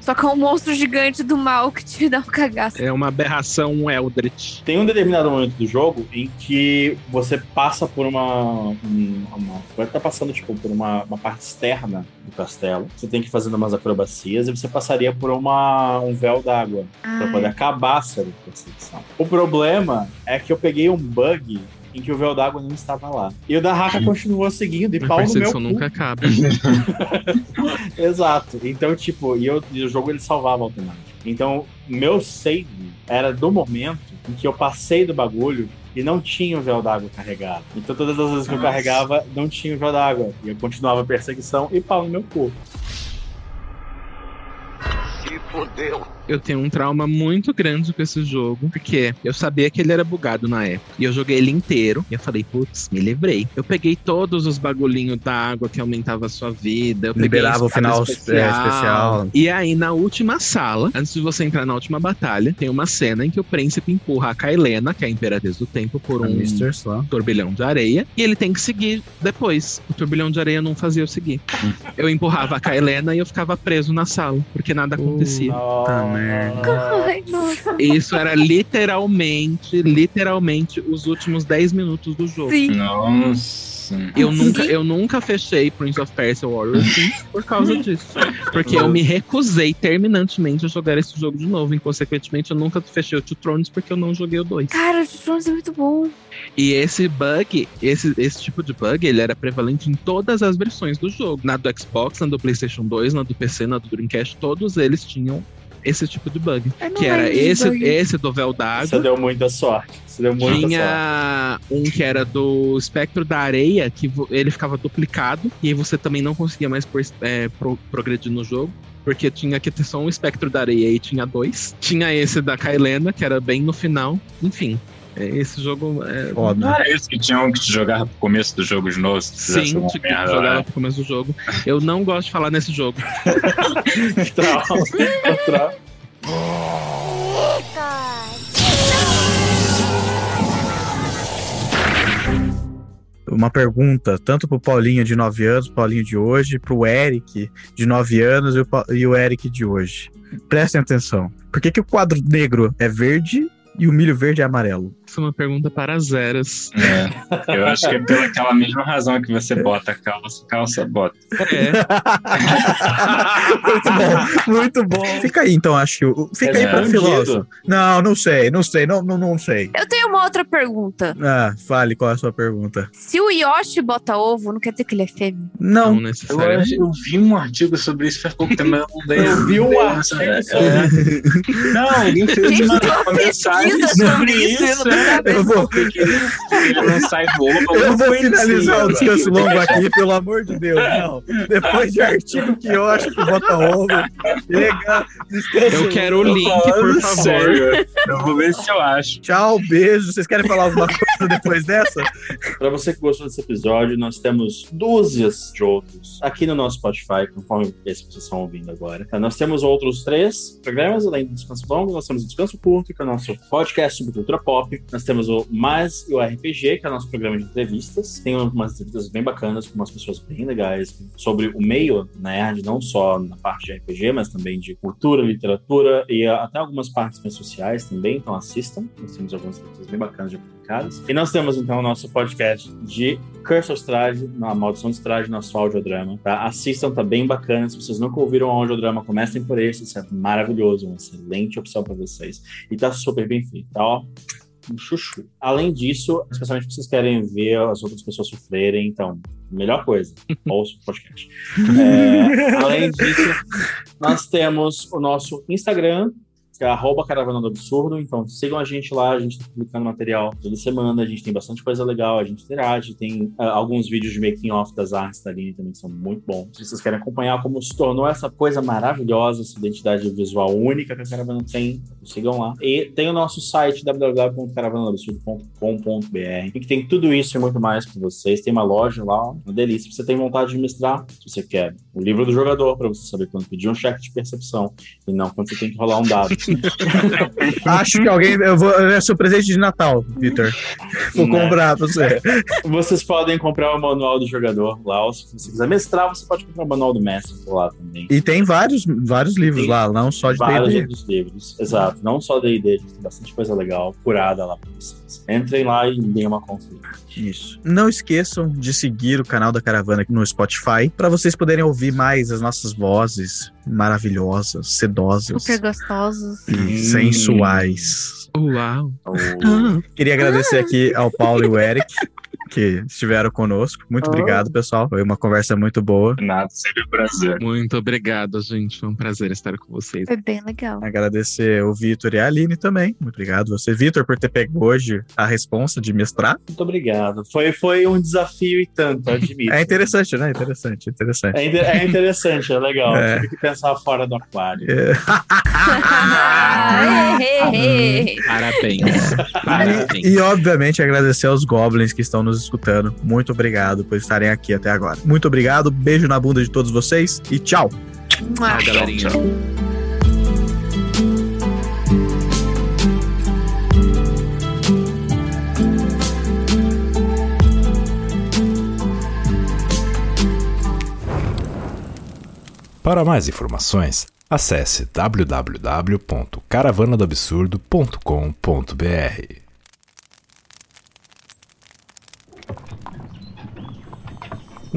Só que é um monstro gigante do mal que te dá um cagaço. É uma aberração Eldritch. Tem um determinado momento do jogo em que você passa por uma. um- uma você tá passando, tipo, por uma, uma parte externa do castelo. Você tem que ir fazendo umas acrobacias e você passaria por uma, um véu d'água pra Ai. poder acabar a série de perseguição. O problema é que eu peguei um bug em que o véu d'água não estava lá. E o da Haka continuou seguindo e A pau no meu cu. nunca acaba. Exato. Então, tipo, e, eu, e o jogo ele salvava automático. Então, meu save era do momento em que eu passei do bagulho e não tinha o véu d'água carregado. Então, todas as vezes que eu carregava, não tinha o véu d'água. E eu continuava a perseguição e pau no meu cu. Se fodeu. Eu tenho um trauma muito grande com esse jogo, porque eu sabia que ele era bugado na época. E eu joguei ele inteiro. E eu falei, putz, me livrei. Eu peguei todos os bagulhinhos da água que aumentava a sua vida. Eu peguei Liberava o final é, especial. E aí, na última sala, antes de você entrar na última batalha, tem uma cena em que o príncipe empurra a Kailena, que é a imperatriz do tempo, por A um turbilhão de areia. E ele tem que seguir depois. O turbilhão de areia não fazia eu seguir. Eu empurrava a Kailena e eu ficava preso na sala, porque nada acontecia. Puta merda. Ai, nossa. Isso era literalmente, literalmente os últimos 10 minutos do jogo. Sim. Nossa. Eu nunca, eu nunca fechei Prince of Persia Warrior Things por causa disso. Porque eu me recusei terminantemente a jogar esse jogo de novo. E, consequentemente, eu nunca fechei o Two Thrones porque eu não joguei o 2. Cara, o Thrones é muito bom. E esse bug, esse, esse tipo de bug, ele era prevalente em todas as versões do jogo. Na do Xbox, na do PlayStation 2, na do PC, na do Dreamcast, todos eles tinham esse tipo de bug. Não Que era esse, bug. esse do véu Você d'água. deu muita sorte. Você deu muita sorte. Tinha um que era do espectro da areia, que ele ficava duplicado, e aí você também não conseguia mais por- é, pro- progredir no jogo. Porque tinha que ter só um espectro da areia e tinha dois. Tinha esse da Kailena, que era bem no final. Enfim, é, esse jogo é. Não era isso que tinham que te jogar pro começo do jogo de novo, se Sim, alguma tipo, merda, jogava né? pro começo do jogo. Eu não gosto de falar nesse jogo. Uma pergunta, tanto pro Paulinho de 9 anos, Paulinho de hoje, pro Eric de 9 anos e o, Pa- e o Eric de hoje. Prestem atenção. Por que, que o quadro negro é verde e o milho verde é amarelo? Isso é uma pergunta para zeras. É, eu acho que é pela aquela mesma razão que você bota calça, calça, bota. muito bom, muito bom. Fica aí, então, acho que. o- Fica aí É, para bandido. filósofo. Não, não sei, não sei, não, não, não sei. Eu tenho uma outra pergunta. Ah, fale qual é a sua pergunta. Se o Yoshi bota ovo, não quer dizer que ele é fêmea? Não, Eu, acho- eu vi um artigo sobre isso faz pouco tempo, mas eu não dei. Eu vi um artigo sobre é. Não, alguém fez uma, tem uma mensagem pesquisa sobre sobre isso. isso, eu vou, Ele não sai eu vou finalizar o descanso longo aqui, pelo amor de Deus. Não. Depois de artigo que eu acho que bota ovo. Chega, descanso Eu quero o link, por favor. sério. Eu vou ver se eu acho. Tchau, beijo. Vocês querem falar alguma coisa depois dessa? Pra você que gostou desse episódio, nós temos dúzias de outros aqui no nosso Spotify, conforme esse que vocês estão ouvindo agora. Tá? Nós temos outros três programas, além do Descanso Longo, nós temos o Descanso Curto, que é o nosso podcast sobre cultura pop. Nós temos o Mais e o RPG, que é o nosso programa de entrevistas. Tem umas entrevistas bem bacanas com umas pessoas bem legais sobre o meio nerd, não só na parte de RPG, mas também de cultura, literatura e até algumas partes mais sociais também. Então assistam. Nós temos algumas entrevistas bem bacanas já publicadas. E nós temos então o nosso podcast de Curse of Strade, na Maldição de Strade, nosso audiodrama. Tá? Assistam, tá bem bacana. Se vocês nunca ouviram o audiodrama, comecem por esse. Isso é maravilhoso, uma excelente opção para vocês. E tá super bem feito, tá? Ó, um chuchu. Além disso, especialmente se vocês querem ver as outras pessoas sofrerem, então, melhor coisa, ouça o podcast. É, além disso, nós temos o nosso Instagram, que é arroba Caravana do Absurdo. Então sigam a gente lá, a gente tá publicando material toda semana, a gente tem bastante coisa legal, a gente interage, tem ah, alguns vídeos de making off das artes da Aline também que são muito bons. Se vocês querem acompanhar como se tornou essa coisa maravilhosa, essa identidade visual única que a Caravana tem, sigam lá. E tem o nosso site www.caravanadobsurdo.com.br em que tem tudo isso e muito mais para vocês. Tem uma loja lá, uma delícia. Se você tem vontade de mestrar, se você quer o livro do jogador para você saber quando pedir um cheque de percepção e não quando você tem que rolar um dado. Acho que alguém. Eu vou, é seu presente de Natal, Vitor. Vou Né? comprar pra você. Vocês podem comprar o manual do jogador lá, ou se você quiser mestrar, você pode comprar o manual do mestre lá também. E tem vários, vários livros lá, não só de Vários D&D. outros livros, exato. Não só D&D, tem bastante coisa legal curada lá pra vocês. Entrem lá e deem uma consulta. Isso. Não esqueçam de seguir o canal da Caravana aqui no Spotify para vocês poderem ouvir mais as nossas vozes maravilhosas, sedosas Super gostosos. Sensuais. Uau. Queria agradecer aqui ao Paulo e o Eric que estiveram conosco. Muito Oh. obrigado, pessoal. Foi uma conversa muito boa. Nada, sempre um prazer. Muito obrigado, gente. Foi um prazer estar com vocês. Foi bem legal. Agradecer o Vitor e a Aline também. Muito obrigado você, Vitor, por ter pego hoje a responsa de mestrar. Muito obrigado. Foi, foi um desafio e tanto, admito. É interessante, né? Interessante, interessante. É, é interessante, é legal. É. Tive que pensar fora do aquário. Parabéns. Parabéns. E, obviamente, agradecer aos goblins que estão nos escutando. Muito obrigado por estarem aqui até agora. Muito obrigado, beijo na bunda de todos vocês e tchau. Tchau, galerinha. Para mais informações, Acesse www.caravanadoabsurdo.com.br.